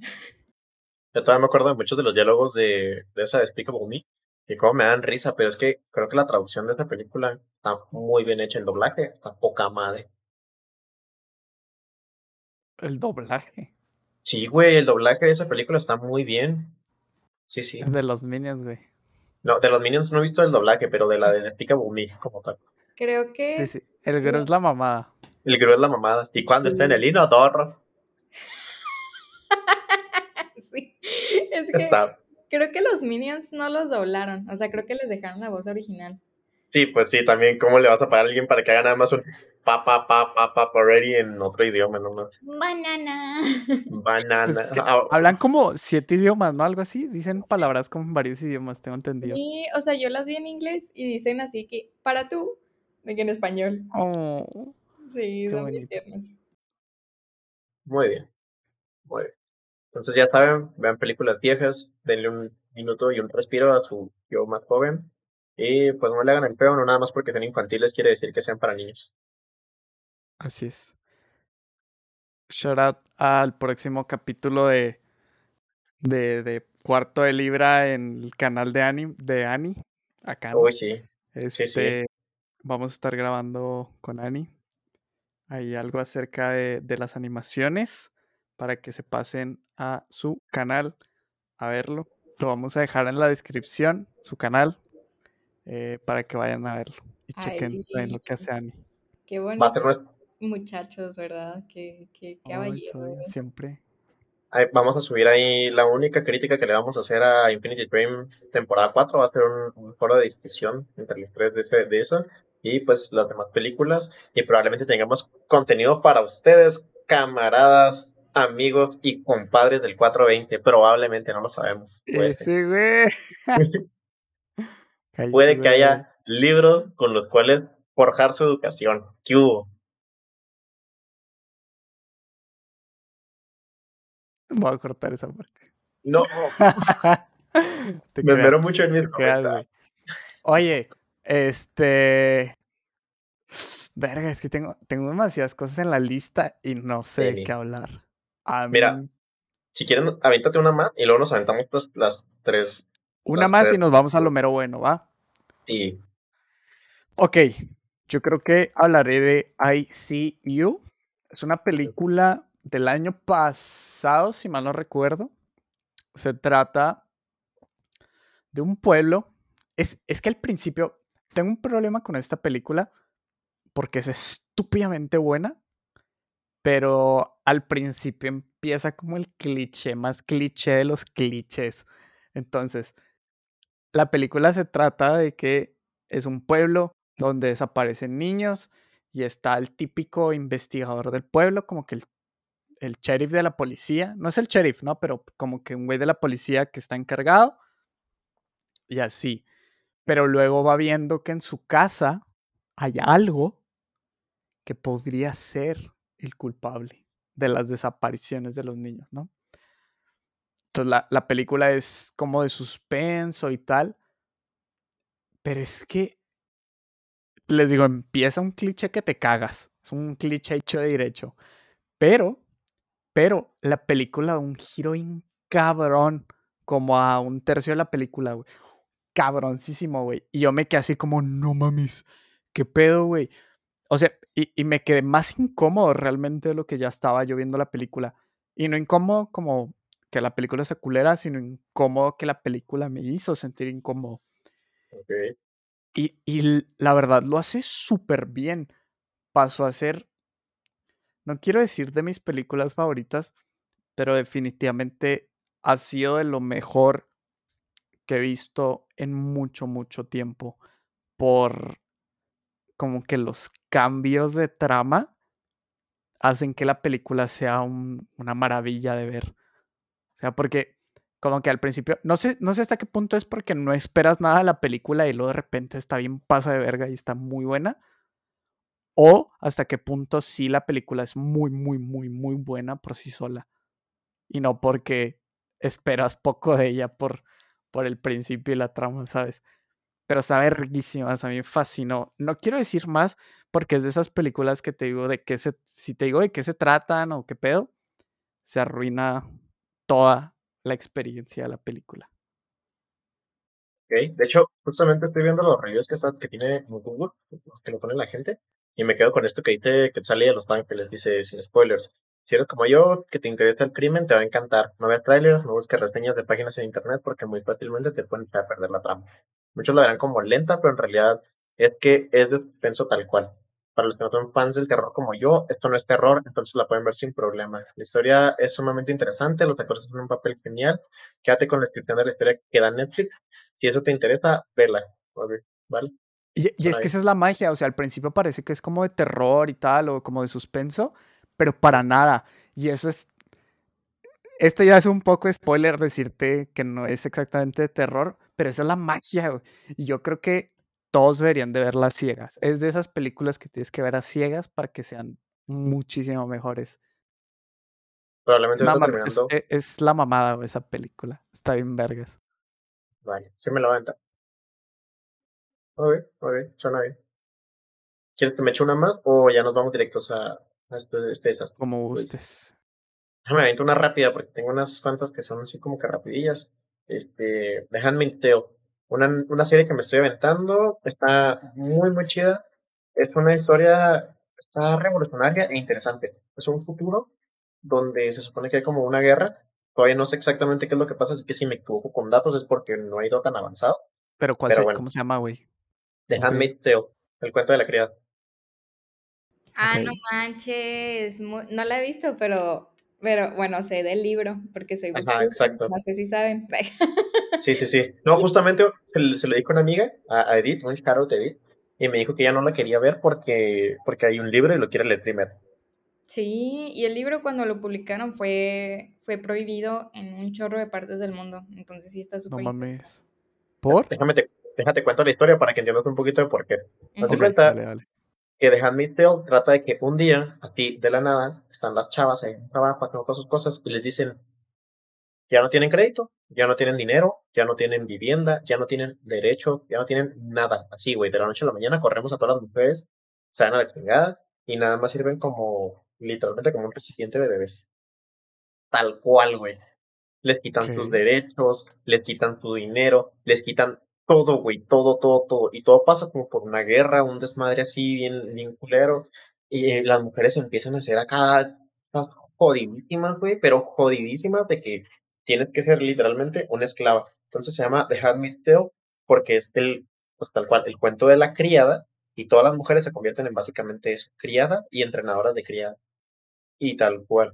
Yo todavía me acuerdo de muchos de los diálogos de, de esa Despicable Me, que como me dan risa, pero es que creo que la traducción de esta película está muy bien hecha, el doblaje está poca madre. El doblaje. Sí, güey, el doblaje de esa película está muy bien. Sí, sí. De los Minions, güey. No, de los Minions no he visto el doblaje, pero de la de Despicable Me como tal. Creo que. Sí, sí. El Gru es la mamada. El Gru es la mamada. Y cuando está en el inodoro. sí. Es que Está. Creo que los Minions no los doblaron. O sea, creo que les dejaron la voz original. Sí, pues sí, también, ¿cómo le vas a pagar a alguien para que haga nada más un pa pa pa pa pa ready en otro idioma nomás? Banana. Banana. Pues es que Ah, hablan como siete idiomas, ¿no? Algo así. Dicen palabras con varios idiomas, tengo entendido. Sí, o sea, yo las vi en inglés y dicen así que para tú, de que en español. Oh, Sí, son muy tiernos. Muy bien. Muy bien. Entonces ya saben, vean películas viejas, denle un minuto y un respiro a su yo más joven. Y pues no le hagan el feo, no nada más porque sean infantiles quiere decir que sean para niños. así es. Shout out al próximo capítulo de, de, de Cuarto de Libra en el canal de Ani, de Ani, acá. Uy, sí. Este, sí. Vamos a estar grabando con Ani. Hay algo acerca de, de las animaciones para que se pasen a su canal a verlo. Lo vamos a dejar en la descripción, su canal, eh, para que vayan a verlo y chequen también lo que hace Ani. Qué bonito. Muchachos, ¿verdad? Qué, qué, qué Ay, caballeros. siempre. Ahí Vamos a subir ahí la única crítica que le vamos a hacer a Infinity Dream temporada 4. Va a ser un, un foro de discusión entre los tres de, ese- de eso y pues las demás películas. Y probablemente tengamos contenido para ustedes, camaradas, amigos y compadres del 420. Probablemente, no lo sabemos. Puede. Ese güey. Puede que haya libros con los cuales forjar su educación. ¿Qué hubo? Voy a cortar esa parte. No, Te me esmero mucho en mis creas. Oye, este. Verga, es que tengo, tengo demasiadas cosas en la lista y no sé de Sí. qué hablar. A Mira, Si quieren, avéntate una más y luego nos aventamos pues, las tres. una las más y nos vamos a lo mero bueno, ¿va? Y Ok, yo creo que hablaré de ICU. Es una película del año pasado, si mal no recuerdo. Se trata de un pueblo. Es, es que al principio tengo un problema con esta película porque es estúpidamente buena, pero al principio empieza como el cliché más cliché de los clichés. Entonces, la película se trata de que es un pueblo donde desaparecen niños y está el típico investigador del pueblo, como que el, el sheriff de la policía, no es el sheriff, ¿no? Pero como que un güey de la policía que está encargado y así. Pero luego va viendo que en su casa hay algo que podría ser el culpable de las desapariciones de los niños, ¿no? Entonces la, la película es como de suspenso y tal. Pero es que, les digo, empieza un cliché que te cagas. Es un cliché hecho de derecho. Pero, pero la película da un giro cabrón, como a un tercio de la película, güey. Cabroncísimo, güey. Y yo me quedé así como, no mames, ¿qué pedo, güey? O sea, y, y me quedé más incómodo realmente de lo que ya estaba yo viendo la película. Y no incómodo como que la película se culera, sino incómodo que la película me hizo sentir incómodo. ok, Y, y la verdad lo hace súper bien. Pasó a ser, no quiero decir de mis películas favoritas, pero definitivamente ha sido de lo mejor que he visto en mucho, mucho tiempo. Por como que los cambios de trama hacen que la película sea un- una maravilla de ver. O sea, porque como que al principio, no sé, no sé hasta qué punto es porque no esperas nada de la película y luego de repente está bien pasa de verga y está muy buena. O hasta qué punto sí la película es muy, muy, muy, muy buena por sí sola. Y no porque esperas poco de ella por, por el principio y la trama, ¿sabes? Pero sabe riquísimas, a mí me fascinó. No quiero decir más porque es de esas películas que te digo de qué se, si te digo de qué se tratan o qué pedo, se arruina toda la experiencia de la película. ok. De hecho, justamente estoy viendo los reviews que, está- que tiene en Google, que lo pone la gente, y me quedo con esto que dice que sale de Los Ángeles, dice sin spoilers. Si eres como yo, que te interesa el crimen, te va a encantar. No veas trailers, no busques reseñas de páginas en internet porque muy fácilmente te echar a perder la trama. Muchos la verán como lenta, pero en realidad es que es de suspenso tal cual. Para los que no son fans del terror como yo, esto no es terror, entonces la pueden ver sin problema. La historia es sumamente interesante, los actores hacen un papel genial. Quédate con la descripción de la historia que da Netflix. Si eso te interesa, vela. ¿Vale? Y, y es que esa es la magia, o sea, al principio parece que es como de terror y tal, o como de suspenso, pero para nada. Y eso es. Esto ya es un poco spoiler decirte que no es exactamente de terror, pero esa es la magia. güey. Y yo creo que todos deberían de verlas ciegas. Es de esas películas que tienes que ver a ciegas para que sean muchísimo mejores. Probablemente No es, e- es la mamada güey, esa película. Está bien vergas. Vale, sí me lo aventa. Ok, ok, suena bien. ¿Quieres que me eche una más o ya nos vamos directos a, a este, este desastre? Como Pues, gustes. Déjame aviento una rápida porque tengo unas cuantas que son así como que rapidillas. Este, The Handmaid's Tale. Una, una serie que me estoy aventando. Está muy, muy chida. Es una historia, está revolucionaria e interesante. Es un futuro donde se supone que hay como una guerra. Todavía no sé exactamente qué es lo que pasa, así que si me equivoco con datos es porque no he ido tan avanzado. Pero, ¿cuál Pero se- bueno. ¿cómo se llama, güey? The Ok. Handmaid's Tale. El cuento de la criada. Ah, no manches, no la he visto, pero, pero bueno, sé del libro, porque soy Ajá, exacto. no sé si saben. Sí, sí, sí. No, justamente se, lo- se lo di con una amiga, a, a Edith, un shout Edith, y me dijo que ya no la quería ver porque, porque hay un libro y lo quiere leer primero. Sí, y el libro cuando lo publicaron fue, fue prohibido en un chorro de partes del mundo, entonces sí está No súper mames. ¿Por? Déjame te, déjate cuento la historia para que entiendas un poquito de por qué. Haz de Ujú. Ok, cuenta dale, dale. Que The Handmaid's Tale trata de que un día, así de la nada, están las chavas ahí en trabajo haciendo todas sus cosas y les dicen, ya no tienen crédito, ya no tienen dinero, ya no tienen vivienda, ya no tienen derecho, ya no tienen nada. Así, güey, de la noche a la mañana corremos a todas las mujeres, se van a la chingada y nada más sirven como, literalmente como un recipiente de bebés. Tal cual, güey. Les quitan sus derechos, les quitan su dinero, les quitan todo, güey, todo, todo, todo. Y todo pasa como por una guerra, un desmadre así, bien, bien culero. Y eh, las mujeres empiezan a ser acá las jodidísimas, güey, pero jodidísimas de que tienes que ser literalmente una esclava. Entonces se llama The Handmaid's Tale porque es el, pues tal cual, el cuento de la criada y todas las mujeres se convierten en básicamente eso, criada y entrenadoras de criada. Y tal cual.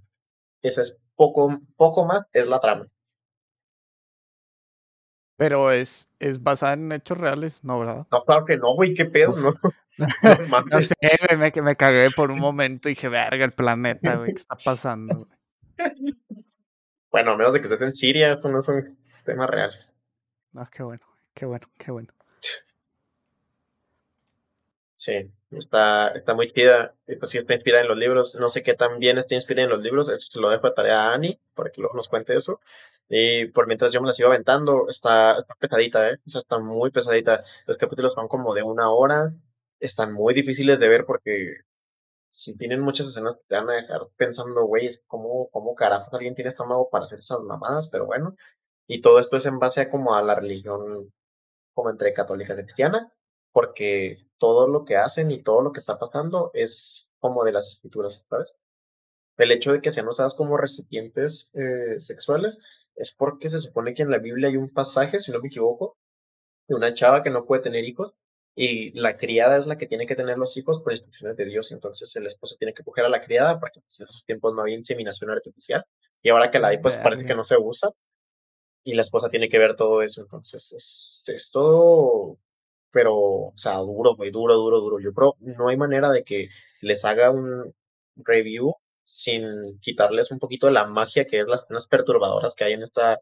Esa es poco, poco más, es la trama. Pero es, es basada en hechos reales, ¿no, verdad? No, claro que no, güey, qué pedo, no, no sé, güey, me, me cagué por un momento y dije, verga, el planeta, güey, ¿qué está pasando? güey?" Bueno, a menos de que estés en Siria, estos no son temas reales. No, qué bueno, qué bueno, qué bueno. Sí, está, está muy chida. y Pues sí está inspirada en los libros. No sé qué tan bien está inspirada en los libros. Esto se lo dejo de tarea a Annie, para que luego nos cuente eso. Y por mientras yo me la sigo aventando, está, pesadita, ¿eh? O sea, está muy pesadita. Los capítulos son como de una hora. Están muy difíciles de ver porque si tienen muchas escenas te van a dejar pensando, güey, es como, cómo carajos alguien tiene estómago para hacer esas mamadas, pero bueno. Y todo esto es en base a como a la religión como entre católica y cristiana, porque todo lo que hacen y todo lo que está pasando es como de las escrituras, ¿sabes? El hecho de que sean usadas como recipientes eh, sexuales es porque se supone que en la Biblia hay un pasaje, si no me equivoco, de una chava que no puede tener hijos y la criada es la que tiene que tener los hijos por instrucciones de Dios, entonces el esposo tiene que coger a la criada porque pues, en esos tiempos no había inseminación artificial y ahora que la hay pues parece que no se usa y la esposa tiene que ver todo eso, entonces es, es todo, pero, o sea, duro, muy duro, duro, duro. Yo creo, no hay manera de que les haga un review sin quitarles un poquito de la magia que es las escenas perturbadoras que hay en esta,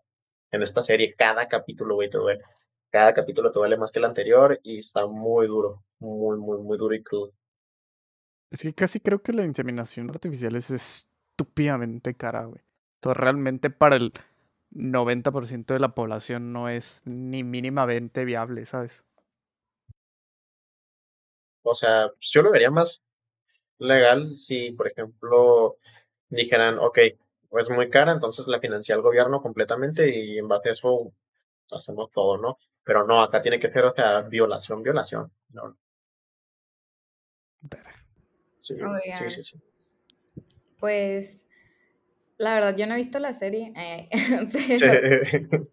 en esta serie. Cada capítulo, güey, te duele. Cada capítulo te duele más que el anterior y está muy duro, muy, muy, muy duro y crudo. Es que casi creo que la inseminación artificial es estúpidamente cara, güey. Entonces, realmente para el 90% de la población no es ni mínimamente viable, ¿sabes? O sea, yo lo vería más legal si, por ejemplo, dijeran, ok, pues muy cara, entonces la financia el gobierno completamente y en base a eso hacemos todo, ¿no? Pero no, acá tiene que ser, o sea, violación, violación. No, sí, sí, sí, sí. Pues La verdad, yo no he visto la serie, eh, pero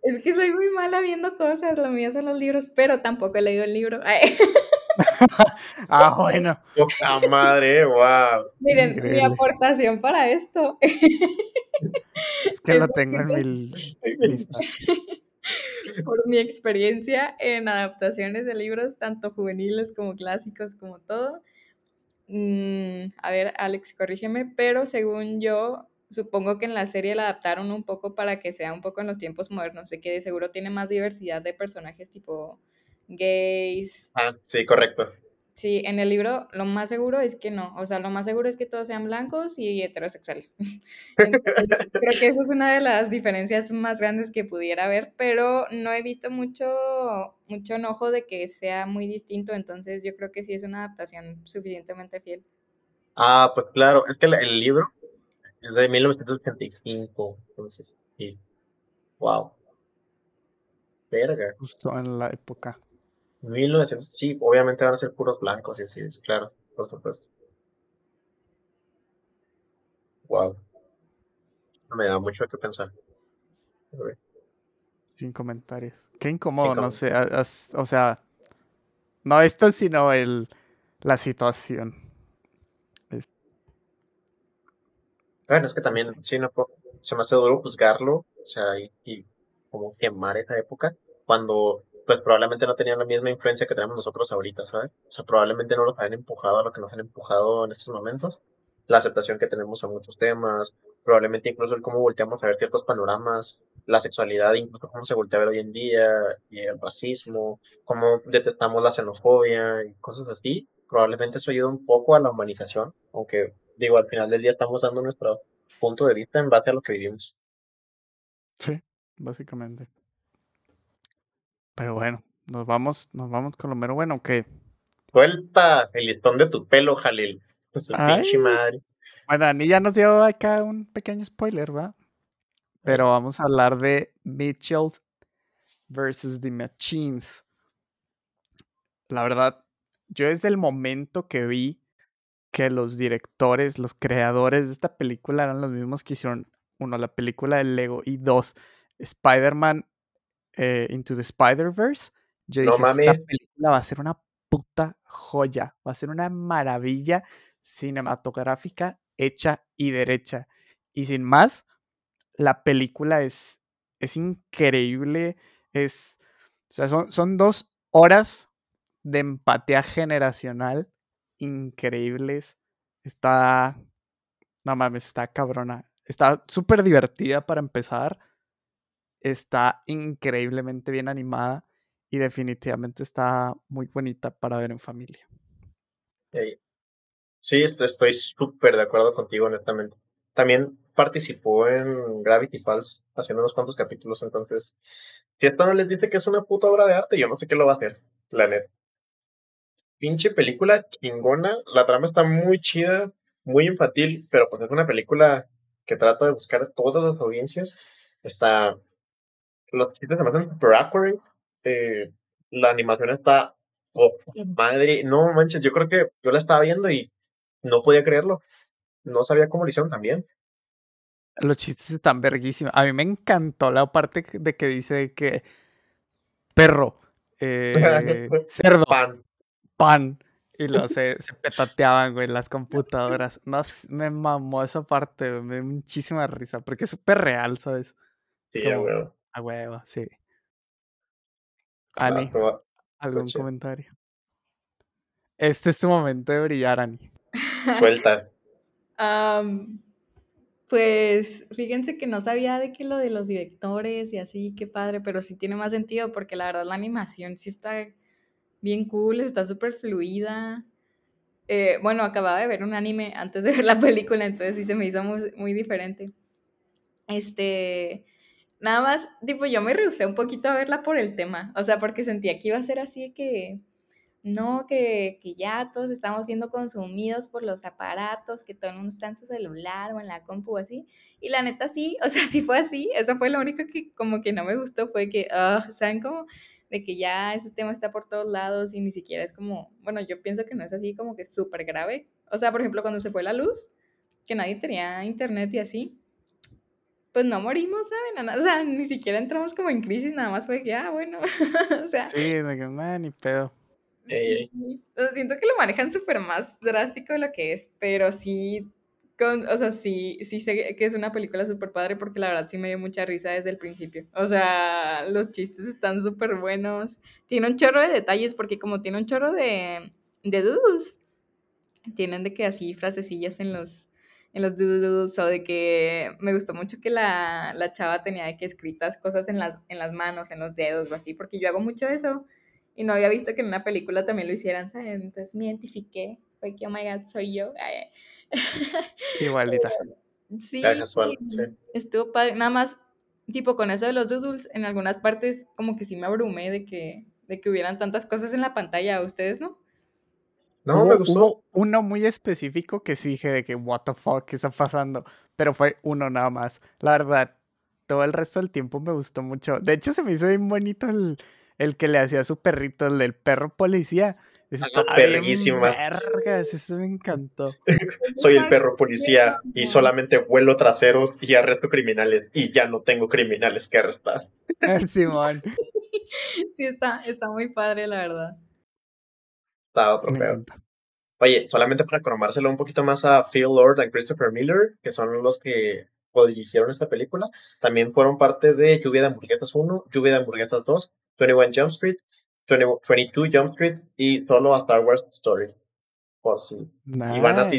es que soy muy mala viendo cosas, lo mío son los libros, pero tampoco he leído el libro. ah, bueno. ¡Poca madre! ¡Wow! Miren, mi aportación para esto. es que lo tengo en mi lista. Por mi experiencia en adaptaciones de libros, tanto juveniles como clásicos, como todo. Mm, a ver, Alex, corrígeme, pero según yo, supongo que en la serie la adaptaron un poco para que sea un poco en los tiempos modernos, de que de seguro tiene más diversidad de personajes tipo gays. Ah, sí, correcto. Sí, en el libro lo más seguro es que no, o sea, lo más seguro es que todos sean blancos y heterosexuales. creo que esa es una de las diferencias más grandes que pudiera haber, pero no he visto mucho, mucho enojo de que sea muy distinto, entonces yo creo que sí es una adaptación suficientemente fiel. Ah, pues claro, es que el libro es de 1985, entonces, sí. Wow. Verga. Justo en la época. 1900, sí, obviamente van a ser puros blancos y así es, claro, por supuesto. Wow. Me da mucho que pensar. Sin comentarios. Qué incómodo, no sé, o sea, no esto, sino el, la situación. Bueno, es que también, sí, no, se me hace duro juzgarlo, o sea, y, y como quemar esa época, cuando pues probablemente no tenían la misma influencia que tenemos nosotros ahorita, ¿sabes? O sea, probablemente no nos han empujado a lo que nos han empujado en estos momentos. La aceptación que tenemos a muchos temas, probablemente incluso el cómo volteamos a ver ciertos panoramas, la sexualidad, incluso cómo se voltea a ver hoy en día, y el racismo, cómo detestamos la xenofobia y cosas así. Probablemente eso ayuda un poco a la humanización, aunque digo, al final del día estamos dando nuestro punto de vista en base a lo que vivimos. Sí, básicamente. Pero bueno, nos vamos, nos vamos con lo mero bueno, ¿qué? Suelta el listón de tu pelo, Jalil. Pues su pinche madre. Bueno, Ani ya nos dio acá un pequeño spoiler, ¿va? Pero vamos a hablar de Mitchell versus The Machines. La verdad, yo desde el momento que vi que los directores, los creadores de esta película eran los mismos que hicieron, uno, la película de Lego y dos, Spider-Man eh, Into the Spider-Verse, yo dije, esta película va a ser una puta joya, va a ser una maravilla cinematográfica hecha y derecha. Y sin más, la película es, es increíble, es, o sea, son, son dos horas de empatía generacional increíbles. Está, no mames, está cabrona. Está súper divertida para empezar está increíblemente bien animada y definitivamente está muy bonita para ver en familia. Sí, estoy súper de acuerdo contigo, honestamente. También participó en Gravity Falls haciendo unos cuantos capítulos, entonces, si esto no les dice que es una puta obra de arte, yo no sé qué lo va a hacer, la neta. Pinche película chingona, la trama está muy chida, muy infantil, pero pues es una película que trata de buscar todas las audiencias. Está los chistes se me hacen super. Eh, la animación está. Oh, madre, no manches, yo creo que yo la estaba viendo y no podía creerlo. No sabía cómo lo hicieron también. Los chistes están verguísimos. A mí me encantó la parte de que dice que perro, eh, cerdo, pan. pan. Y lo se, se petateaban, güey, las computadoras. No, me mamó esa parte, me dio muchísima risa, porque es súper real, ¿sabes? sí, güey. A huevo, sí. Ani, ¿algún comentario? Este es tu momento de brillar, Ani. Suelta. pues fíjense que no sabía de que lo de los directores y así, qué padre, pero sí tiene más sentido porque la verdad la animación sí está bien cool, está súper fluida. Eh, bueno, acababa de ver un anime antes de ver la película, entonces sí se me hizo muy, muy diferente. Este, Nada más, tipo, yo me rehusé un poquito a verla por el tema, o sea, porque sentía que iba a ser así que, no, que, que ya todos estamos siendo consumidos por los aparatos, que todo el mundo está en su celular o en la compu o así, y la neta sí, o sea, sí fue así, eso fue lo único que como que no me gustó, fue que, uh, ¿saben cómo? De que ya ese tema está por todos lados y ni siquiera es como, bueno, yo pienso que no es así como que súper grave, o sea, por ejemplo, cuando se fue la luz, que nadie tenía internet y así, pues no morimos, ¿saben? O sea, ni siquiera entramos como en crisis, nada más fue que, ah, bueno, o sea. Sí, de que, man, ni pedo. Sí, siento que lo manejan súper más drástico de lo que es, pero sí, con, o sea, sí, sí sé que es una película súper padre porque la verdad sí me dio mucha risa desde el principio. O sea, los chistes están súper buenos. Tiene un chorro de detalles porque como tiene un chorro de, de doodles, tienen de que así frasecillas en los, en los doodles o de que me gustó mucho que la, la chava tenía de que escritas cosas en las, en las manos, en los dedos o así, porque yo hago mucho eso y no había visto que en una película también lo hicieran, ¿sabes? Entonces me identifiqué, fue que, oh my god, soy yo. Igualita. Sí, estuvo padre. Nada más, tipo, con eso de los doodles, en algunas partes como que sí me abrumé de que, de que hubieran tantas cosas en la pantalla. ¿Ustedes no? No, me gustó. uno muy específico que sí dije de que, what the fuck, ¿qué está pasando? Pero fue uno nada más. La verdad, todo el resto del tiempo me gustó mucho. De hecho, se me hizo bien bonito el, el que le hacía a su perrito, el del perro policía. Está Vergas, eso me encantó. Soy el perro policía y solamente vuelo traseros y arresto criminales y ya no tengo criminales que arrestar. Simón. Sí, está, está muy padre, la verdad. Está otro feo. Oye, solamente para cromárselo un poquito más a Phil Lord y Christopher Miller, que son los que dirigieron esta película, también fueron parte de Lluvia de Hamburguesas 1, Lluvia de Hamburguesas 2, 21 Jump Street, 22 Jump Street y solo a Star Wars Story. Por sí. Y van a,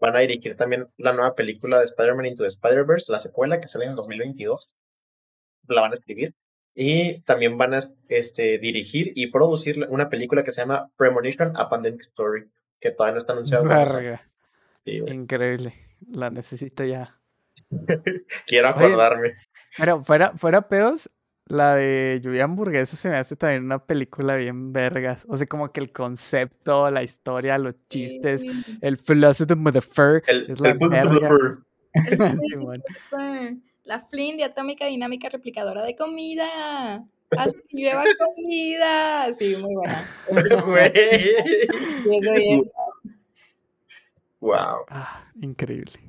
van a dirigir también la nueva película de Spider-Man Into the Spider-Verse, la secuela que sale en 2022. La van a escribir. Y también van a este, dirigir y producir una película que se llama Premonition, A Pandemic Story, que todavía no está anunciada. Increíble. La necesito ya. Quiero acordarme. pero fuera, fuera pedos, la de Lluvia Hamburguesa se me hace también una película bien vergas. O sea, como que el concepto, la historia, los chistes, el philosophy of the fur. El, es la La Flynn de Atómica Dinámica Replicadora de Comida. Así lleva comida. Sí, muy buena. Wow. Ah, increíble.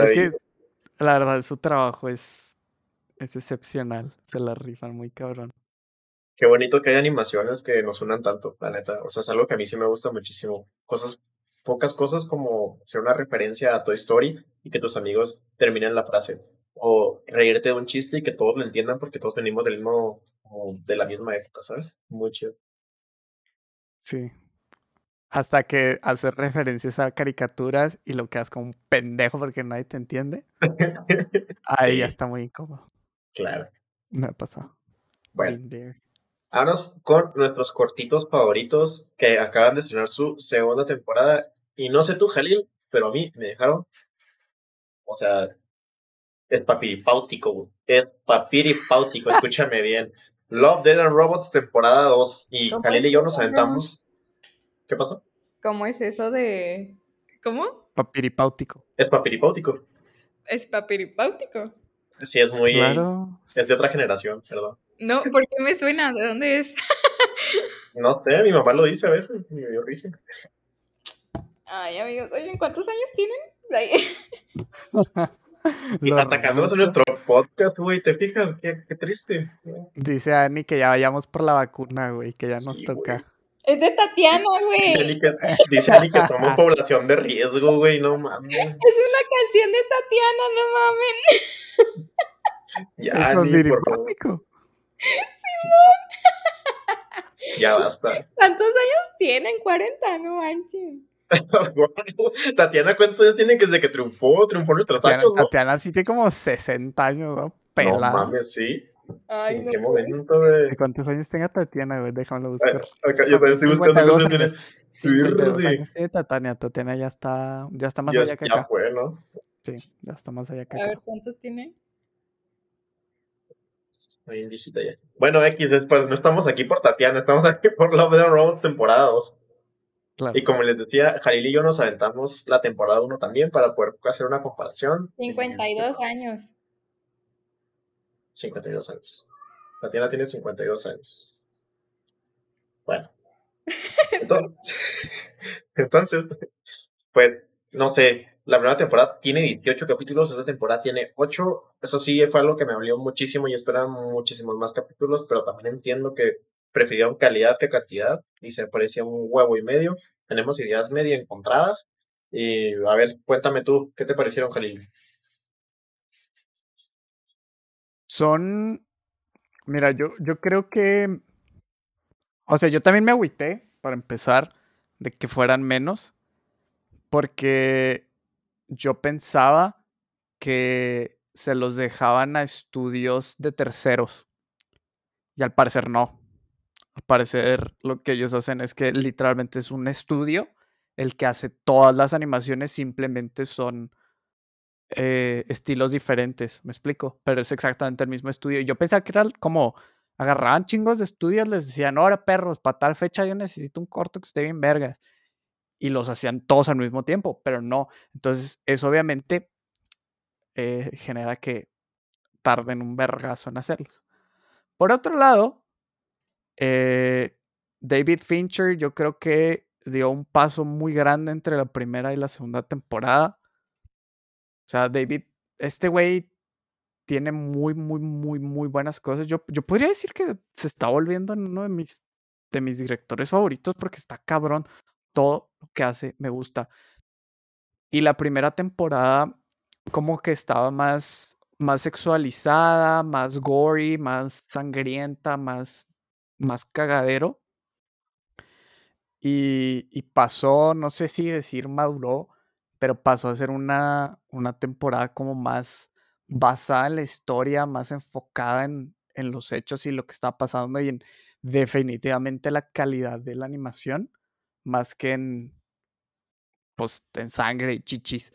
Es que la verdad, su trabajo es, es excepcional. Se la rifan muy cabrón. Qué bonito que hay animaciones que nos unan tanto, la neta. O sea, es algo que a mí sí me gusta muchísimo. Cosas, pocas cosas como ser una referencia a Toy Story y que tus amigos terminen la frase. O reírte de un chiste y que todos lo entiendan porque todos venimos del mismo, de la misma época, ¿sabes? Muy chido. Sí, hasta que haces referencias a caricaturas y lo quedas como un pendejo porque nadie te entiende. Ahí ya está muy incómodo. Claro. Me ha pasado. Bueno. Vámonos con nuestros cortitos favoritos que acaban de estrenar su segunda temporada. Y no sé tú, Jalil, pero a mí me dejaron. O sea, es papiripáutico, es papiripáutico, escúchame bien. Love, Dead and Robots, temporada 2. Y Jalil y yo nos aventamos ¿Qué pasó? ¿Cómo es eso de. ¿Cómo? Papiripáutico. Es papiripáutico. Es papiripáutico. Sí, es muy. Claro. Es de otra generación, perdón. No, ¿por qué me suena? ¿De dónde es? no sé, mi mamá lo dice a veces. Me dio risa. Ay, amigos, oigan, ¿cuántos años tienen? y atacándonos en nuestro podcast, güey, ¿te fijas? Qué, qué, triste. Dice Ani que ya vayamos por la vacuna, güey, que ya nos toca. Es de Tatiana, güey. Dice Ani que somos población de riesgo, güey, no mames. Es una canción de Tatiana, no mames. Ya, es Ani, por favor. Simón. Ya basta. ¿Cuántos años tienen? 40, no manches. Tatiana, ¿cuántos años tiene desde que triunfó? Triunfó nuestros Tatiana, años, ¿no? Tatiana sí tiene como 60 años, ¿no? Pelada. No mames, sí. Ay, ¿En no qué momento, güey? ¿Cuántos años tenga Tatiana, güey? Déjamelo buscar. Acá, yo también estoy buscando cuántos años. 52 años tiene Tatiana. Tatiana ya está, ya está más ya, allá que ya acá. fue, ¿no? Sí, ya está más allá que A acá. ver, ¿cuántos tiene? Estoy en visita ya. Bueno, X, después no estamos aquí por Tatiana, estamos aquí por Love and Robots temporada 2. Claro. Y como les decía, Jalil y yo nos aventamos la temporada 1 también para poder hacer una comparación. 52 años. 52 años. Tatiana tiene 52 años. Bueno. Entonces, entonces, pues, no sé, la primera temporada tiene 18 capítulos, esta temporada tiene 8. Eso sí fue algo que me dolió muchísimo y esperaba muchísimos más capítulos, pero también entiendo que prefirieron calidad que cantidad y se parecía un huevo y medio. Tenemos ideas medio encontradas. Y a ver, cuéntame tú, ¿qué te parecieron, Jalil? Son. Mira, yo, yo creo que. O sea, yo también me agüité, para empezar, de que fueran menos. Porque yo pensaba que se los dejaban a estudios de terceros. Y al parecer no. Al parecer lo que ellos hacen es que literalmente es un estudio el que hace todas las animaciones, simplemente son eh, estilos diferentes, me explico, pero es exactamente el mismo estudio. Yo pensaba que era como agarraban chingos de estudios, les decían, ahora perros, para tal fecha yo necesito un corto que esté bien vergas. Y los hacían todos al mismo tiempo, pero no. Entonces, eso obviamente eh, genera que tarden un vergazo en hacerlos. Por otro lado, eh, David Fincher, yo creo que dio un paso muy grande entre la primera y la segunda temporada. O sea, David, este güey tiene muy, muy, muy, muy buenas cosas. Yo, yo podría decir que se está volviendo en uno de mis, de mis directores favoritos porque está cabrón. Todo lo que hace me gusta. Y la primera temporada como que estaba más, más sexualizada, más gory, más sangrienta, más, más cagadero. Y, pasó, no sé si decir maduró, pero pasó a ser una, una temporada como más basada en la historia, más enfocada en, en los hechos y lo que está pasando y en definitivamente la calidad de la animación, más que en, pues, en sangre y chichis.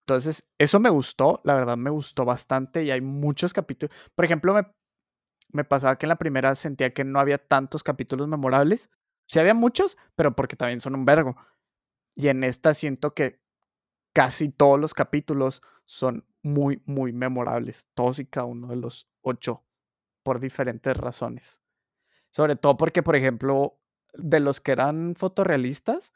Entonces, eso me gustó, la verdad me gustó bastante y hay muchos capítulos. Por ejemplo, me, me pasaba que en la primera sentía que no había tantos capítulos memorables. Sí había muchos, pero porque también son un vergo. Y en esta siento que casi todos los capítulos son muy, muy memorables, todos y cada uno de los ocho, por diferentes razones. Sobre todo porque, por ejemplo, de los que eran fotorrealistas,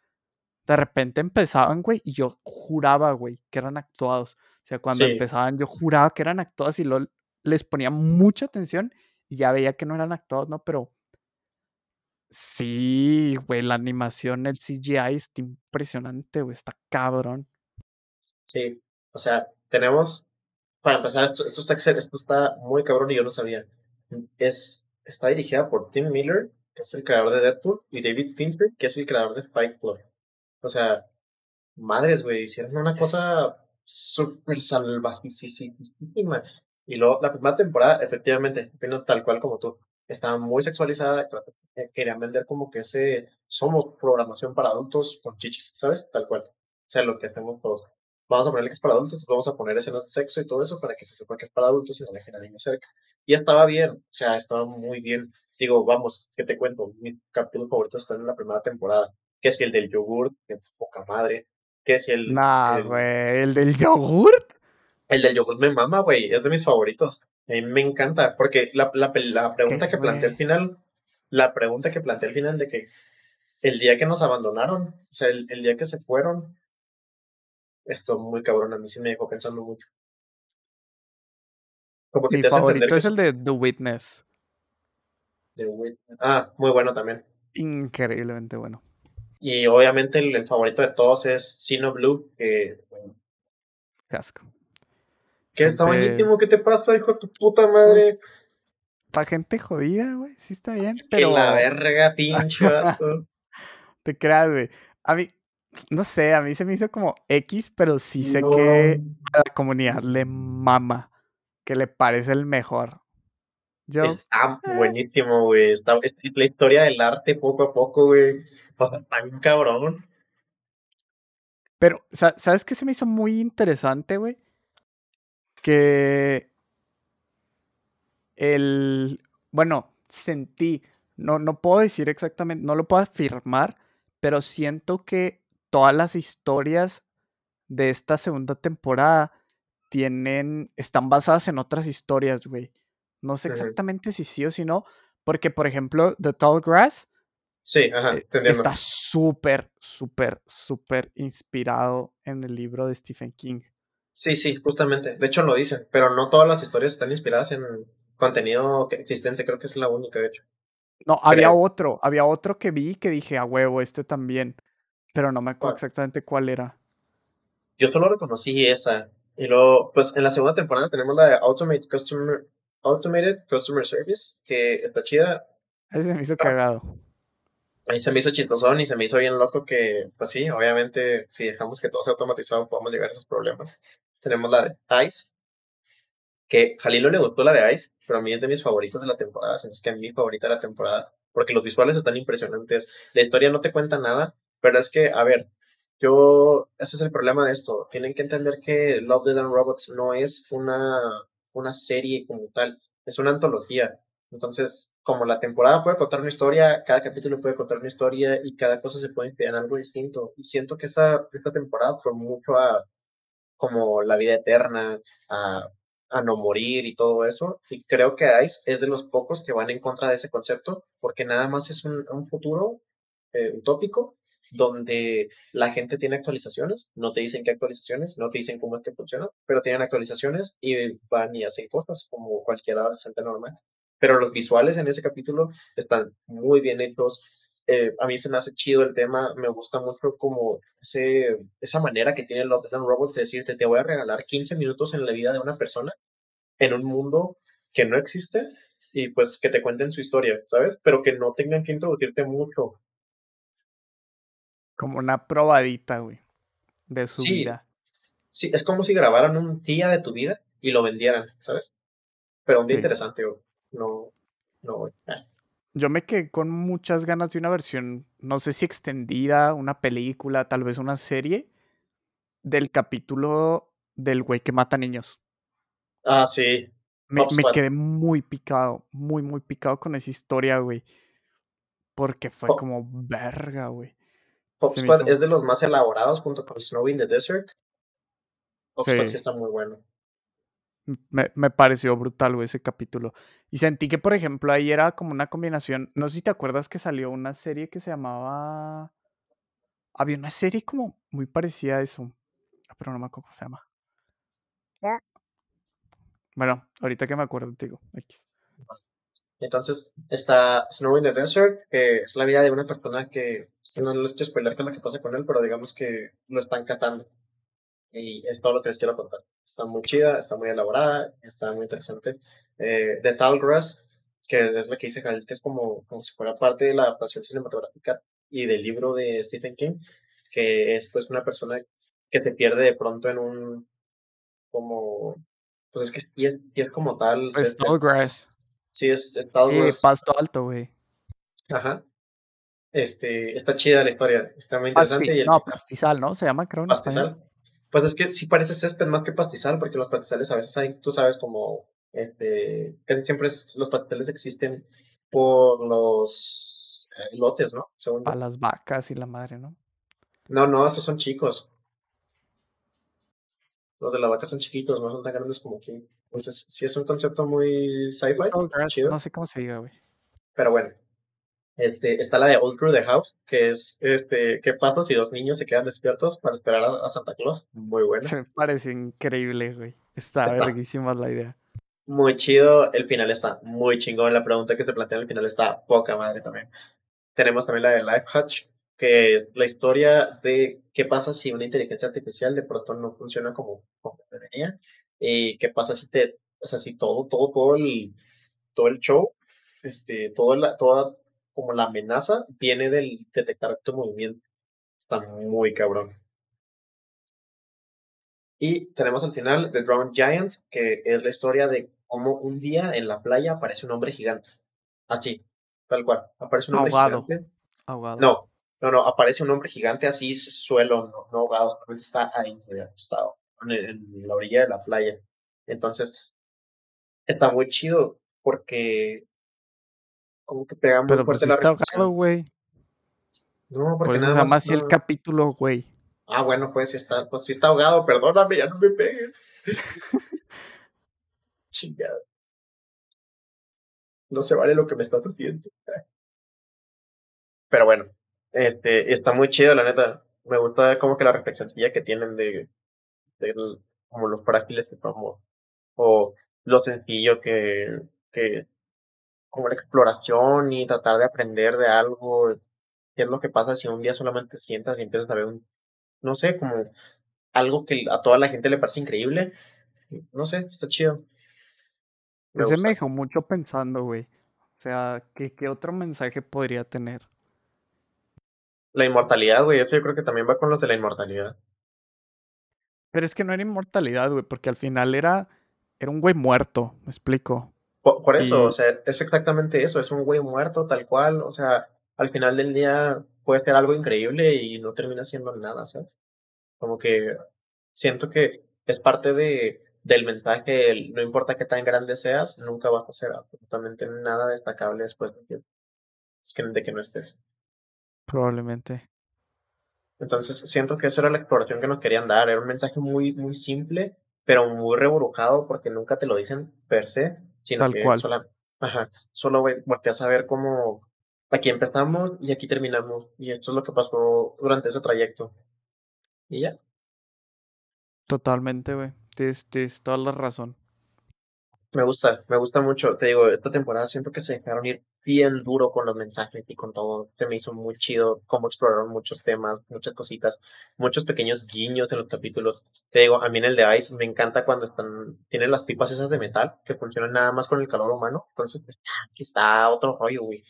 de repente empezaban, güey, y yo juraba, güey, que eran actuados. O sea, cuando empezaban, yo juraba que eran actuados y lo, les ponía mucha atención y ya veía que no eran actuados, ¿no? Pero sí, güey, la animación, el CGI está impresionante, güey, está cabrón. Sí, o sea, tenemos, para empezar, esto, esto, está, esto está muy cabrón y yo no sabía. Es, está dirigida por Tim Miller, que es el creador de Deadpool, y David Fincher, que es el creador de Fight Club. O sea, madres, güey, hicieron una cosa súper salvajísima. Y luego, la primera temporada, efectivamente, tal cual como tú. Estaba muy sexualizada, querían vender como que ese, somos programación para adultos con chichis, ¿sabes? Tal cual. O sea, lo que hacemos todos vamos a ponerle que es para adultos, vamos a poner escenas de sexo y todo eso para que se sepa que es para adultos y no dejen a niños cerca. Y estaba bien, o sea, estaba muy bien. Digo, vamos, ¿qué te cuento? Mis capítulos favoritos están en la primera temporada. Que si el del yogurt, que es poca madre. Que si el. Nah, güey, el, del yogurt. El del yogurt me mama, güey, es de mis favoritos. A mí me encanta, porque la, la, la pregunta que planteé al final, la pregunta que planteé al final de que el día que nos abandonaron, o sea, el, el día que se fueron, esto muy cabrón, a mí sí me dejó pensando mucho. Mi favorito es el de The Witness. The Witness. Ah, muy bueno también. Increíblemente bueno. Y obviamente el, favorito de todos es Sino Blue, que bueno. Casco. Que está buenísimo, ¿qué te pasa, hijo de tu puta madre? Pues, para gente jodida, güey, sí está bien, pero... Que la verga, pinche Te creas, güey. A mí, no sé, a mí se me hizo como X, pero sí sé que a la comunidad le mama, que le parece el mejor. Yo, está buenísimo, güey. Está, es la historia del arte poco a poco, güey. O sea, tan cabrón. Pero, ¿sabes qué se me hizo muy interesante, güey? Que el, bueno, sentí, no, no puedo decir exactamente, no lo puedo afirmar, pero siento que todas las historias de esta segunda temporada tienen, están basadas en otras historias, güey. No sé exactamente si sí o si no, porque por ejemplo, The Tall Grass Sí, ajá, eh, está súper, súper, súper inspirado en el libro de Stephen King. Sí, sí, justamente. De hecho lo dicen, pero no todas las historias están inspiradas en contenido existente. Creo que es la única, de hecho. No, había otro, había otro que vi que dije, a huevo, este también, pero no me acuerdo exactamente cuál era. Yo solo reconocí esa. Y luego, pues en la segunda temporada tenemos la de Automate Customer, Automated Customer Service, que está chida. Ese se me hizo cagado. Ahí se me hizo chistosón y se me hizo bien loco que, pues sí, obviamente, si dejamos que todo sea automatizado, podemos llegar a esos problemas. Tenemos la de Ice, que a Jalilo le gustó la de Ice, pero a mí es de mis favoritos de la temporada, si no es que es mi favorita de la temporada, porque los visuales están impresionantes. La historia no te cuenta nada, pero es que, a ver, yo, ese es el problema de esto. Tienen que entender que Love, Death and Robots no es una, una serie como tal, es una antología. Entonces, como la temporada puede contar una historia, cada capítulo puede contar una historia y cada cosa se puede inspirar en algo distinto. Y siento que esta, esta temporada fue mucho a como la vida eterna, a, no morir y todo eso. Y creo que Ice es de los pocos que van en contra de ese concepto, porque nada más es un, un futuro eh, utópico donde la gente tiene actualizaciones, no te dicen qué actualizaciones, no te dicen cómo es que funciona, pero tienen actualizaciones y van y hacen cosas como cualquier adolescente normal. Pero los visuales en ese capítulo están muy bien hechos. Eh, a mí se me hace chido el tema, me gusta mucho como ese, esa manera que tiene Love, and Robots de decirte, te voy a regalar 15 minutos en la vida de una persona en un mundo que no existe y pues que te cuenten su historia, ¿sabes? Pero que no tengan que introducirte mucho. Como una probadita, güey, de su Sí, vida. sí, es como si grabaran un día de tu vida y lo vendieran, ¿sabes? Pero un día Sí. interesante, güey. No, no, güey. Ah, Yo me quedé con muchas ganas de una versión, no sé si extendida, una película, tal vez una serie, del capítulo del güey que mata niños. Ah, sí, Me, me quedé muy picado, muy, muy picado con esa historia, güey. Porque fue Pop, como verga, güey. Pop Squad hizo. es de los más elaborados junto con Snow in the Desert. Pop Squad Sí, está muy bueno. Me, me pareció brutal, güey, ese capítulo. Y sentí que, por ejemplo, ahí era como una combinación. No sé si te acuerdas que salió una serie que se llamaba. Había una serie como muy parecida a eso. ah, Pero no me acuerdo cómo se llama. Bueno, ahorita que me acuerdo, te digo. Entonces está Snow in the Desert, que es la vida de una persona que, no les quiero spoiler qué es lo que pasa con él, pero digamos que lo están catando. Y es todo lo que les quiero contar. Está muy chida, está muy elaborada, está muy interesante. Eh, The Tall Grass, que es lo que dice Jalil, que es como, como si fuera parte de la adaptación cinematográfica y del libro de Stephen King, que es pues una persona que te pierde de pronto en un, como, pues es que sí es, sí es como tal Pues sí Tallgrass. sí es, es Tall Sí, Grass, pasto alto, güey. ajá. Este, está chida la historia, está muy interesante y el No, pastizal, ¿no? Se llama, creo, pastizal. Pues es que sí parece césped más que pastizal, porque los pastizales a veces hay, tú sabes, como, este, casi siempre es- los pastizales existen por los eh, lotes, ¿no? Según yo. Para las vacas y la madre, ¿no? No, no, esos son chicos. Los de la vaca son chiquitos, no son tan grandes como aquí. Entonces, sí es un concepto muy sci-fi, no sé cómo se diga, güey. Pero bueno, este, está la de Old Crew the House, que es, este, ¿qué pasa si dos niños se quedan despiertos para esperar a, a Santa Claus? Muy buena. Se me pareció increíble, güey. Está Está verguísima la idea. muy chido, el final está muy chingón, la pregunta que se plantea en el final está poca madre también. Tenemos también la de Life Hatch, que es la historia de qué pasa si una inteligencia artificial de pronto no funciona como, como debería, y qué pasa si te, o sea, si todo, todo, todo el, todo el show, este, todo la, toda como la amenaza viene del detectar tu movimiento. Está muy cabrón. Y tenemos al final The Drowned Giant, que es la historia de cómo un día en la playa aparece un hombre gigante. Así, tal cual. Aparece un hombre Ahogado. gigante. Ahogado. No, no, no, aparece un hombre gigante así, suelo, no, no ahogado, solamente está ahí, acostado, en, en la orilla de la playa. Entonces, está muy chido porque como que pega muy Pero pues fuerte sí la está ahogado, güey. No, Por porque se nada más el no. capítulo, güey. Ah, bueno, pues sí está, pues sí está ahogado, perdóname, ya no me peguen. Chingada, no se vale lo que me estás haciendo. Pero bueno, este, está muy chido, la neta. Me gusta como que la reflexioncilla que tienen de, de el- como los frágiles que somos, o lo sencillo que, que, como la exploración y tratar de aprender de algo, qué es lo que pasa si un día solamente te sientas y empiezas a ver un, no sé, como algo que a toda la gente le parece increíble. No sé, está chido. Me Ese me dejó mucho pensando, güey. O sea, ¿qué, qué otro mensaje podría tener? La inmortalidad, güey, esto yo creo que también va con los de la inmortalidad. Pero es que no era inmortalidad, güey, porque al final era, era un güey muerto, me explico. Por, por eso, o Y sea, es exactamente eso, es un güey muerto tal cual, o sea, al final del día puede ser algo increíble y no termina siendo nada, ¿sabes? Como que siento que es parte de, del mensaje, el, no importa qué tan grande seas, nunca vas a hacer absolutamente nada destacable después de que- de que no estés. probablemente, Entonces, siento que eso era la exploración que nos querían dar. Era un mensaje muy, muy simple, pero muy reburujado porque nunca te lo dicen per se, sino tal que cual, sola, ajá, solo volteas a ver cómo aquí empezamos y aquí terminamos. Y esto es lo que pasó durante ese trayecto. Y ya, totalmente, güey. Tienes, tienes toda la razón. me gusta, me gusta mucho. Te digo, esta temporada siento que se dejaron ir bien duro con los mensajes y con todo. Se me hizo muy chido cómo exploraron muchos temas, muchas cositas, muchos pequeños guiños en los capítulos. Te digo, a mí en el de Ice me encanta cuando están, tienen las pipas esas de metal que funcionan nada más con el calor humano. Entonces, está, está otro rollo, güey.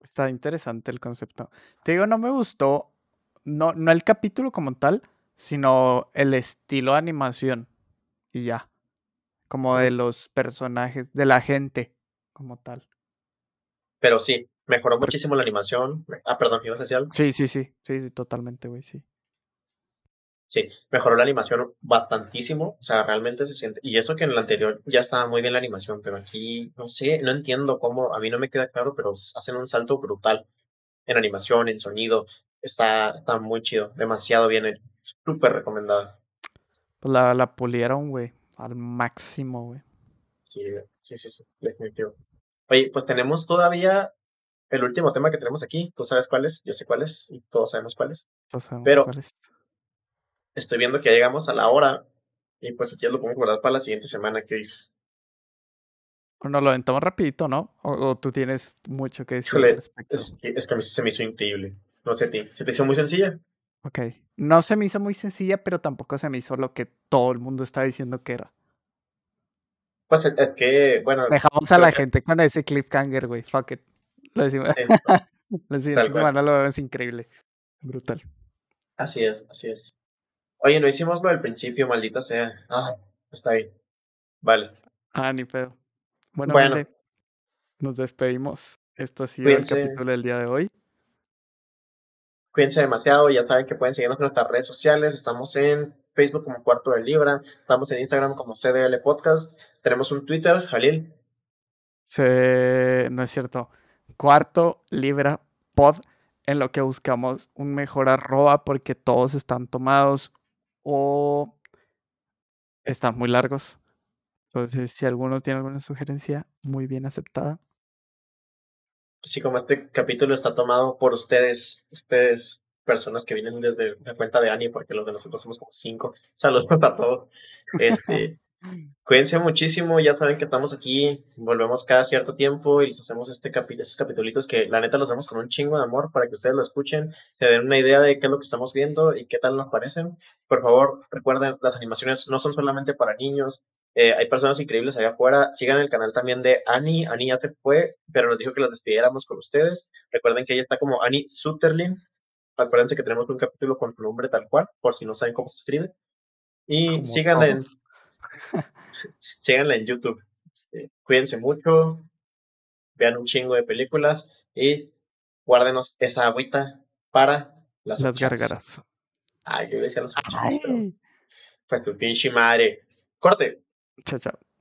Está interesante el concepto. Te digo, no me gustó, no, no el capítulo como tal, sino el estilo de animación. Y ya. Como de los personajes, de la gente, como tal. Pero sí, mejoró muchísimo la animación. Ah, perdón, ¿ibas a decir algo? Sí, sí, sí, sí, totalmente, güey, sí. Sí, mejoró la animación bastantísimo, o sea, realmente se siente, y eso que en el anterior ya estaba muy bien la animación, pero aquí, no sé, no entiendo cómo, a mí no me queda claro, pero hacen un salto brutal en animación, en sonido, está, está muy chido, demasiado bien hecho, súper recomendada. Pues la, la pulieron, güey, al máximo, güey. Sí, sí, sí, sí, definitivo. Oye, pues tenemos todavía el último tema que tenemos aquí, tú sabes cuál es, yo sé cuál es, y todos sabemos cuál es, Todos sabemos pero cuál es. estoy viendo que ya llegamos a la hora, y pues aquí lo podemos guardar para la siguiente semana, ¿qué dices? Bueno, lo aventamos rapidito, ¿no? O, o tú tienes mucho que decir al Híjole, respecto. es que, es que a mí se me hizo increíble. No sé a ti. ¿Se te hizo muy sencilla? Ok. No se me hizo muy sencilla, pero tampoco se me hizo lo que todo el mundo está diciendo que era. Pues es, que, bueno, Dejamos a la que gente con ese cliffhanger, güey. Fuck it. Lo decimos. sí, La siguiente semana lo vemos increíble. Brutal. Así es, así es. Oye, no hicimos lo del principio, maldita sea. Ah, está bien. Vale. Ah, ni pedo. Bueno, Bueno, Minde, nos despedimos. Esto ha sido el cuídense, capítulo del día de hoy. Cuídense demasiado. Ya saben que pueden seguirnos en nuestras redes sociales. Estamos en Facebook como Cuarto de Libra. Estamos en Instagram como CDL Podcast. Tenemos un Twitter, Jalil. No es cierto. Cuarto Libra Pod, en lo que buscamos un mejor arroba porque todos están tomados o están muy largos. Entonces, si alguno tiene alguna sugerencia, muy bien aceptada. Así como este capítulo está tomado por ustedes, ustedes, personas que vienen desde la cuenta de Ani, porque los de nosotros somos como cinco. Saludos a todos. Este, cuídense muchísimo, ya saben que estamos aquí, volvemos cada cierto tiempo y les hacemos este capi estos capítulos que la neta los hacemos con un chingo de amor para que ustedes lo escuchen, se den una idea de qué es lo que estamos viendo y qué tal nos parecen. Por favor, recuerden, las animaciones no son solamente para niños, eh, hay personas increíbles allá afuera. Sigan el canal también de Ani. Ani ya se fue, pero nos dijo que las despidiéramos con ustedes. Recuerden que ella está como Ani Sutterlin. Acuérdense que tenemos un capítulo con su nombre tal cual, por si no saben cómo se escribe. Y síganla en, síganla en YouTube. Este, cuídense mucho, vean un chingo de películas y guárdenos esa agüita para las, Las gárgaras. Ay, yo decía pero Ay. pues tu pinche madre. Corte. Chao, chao.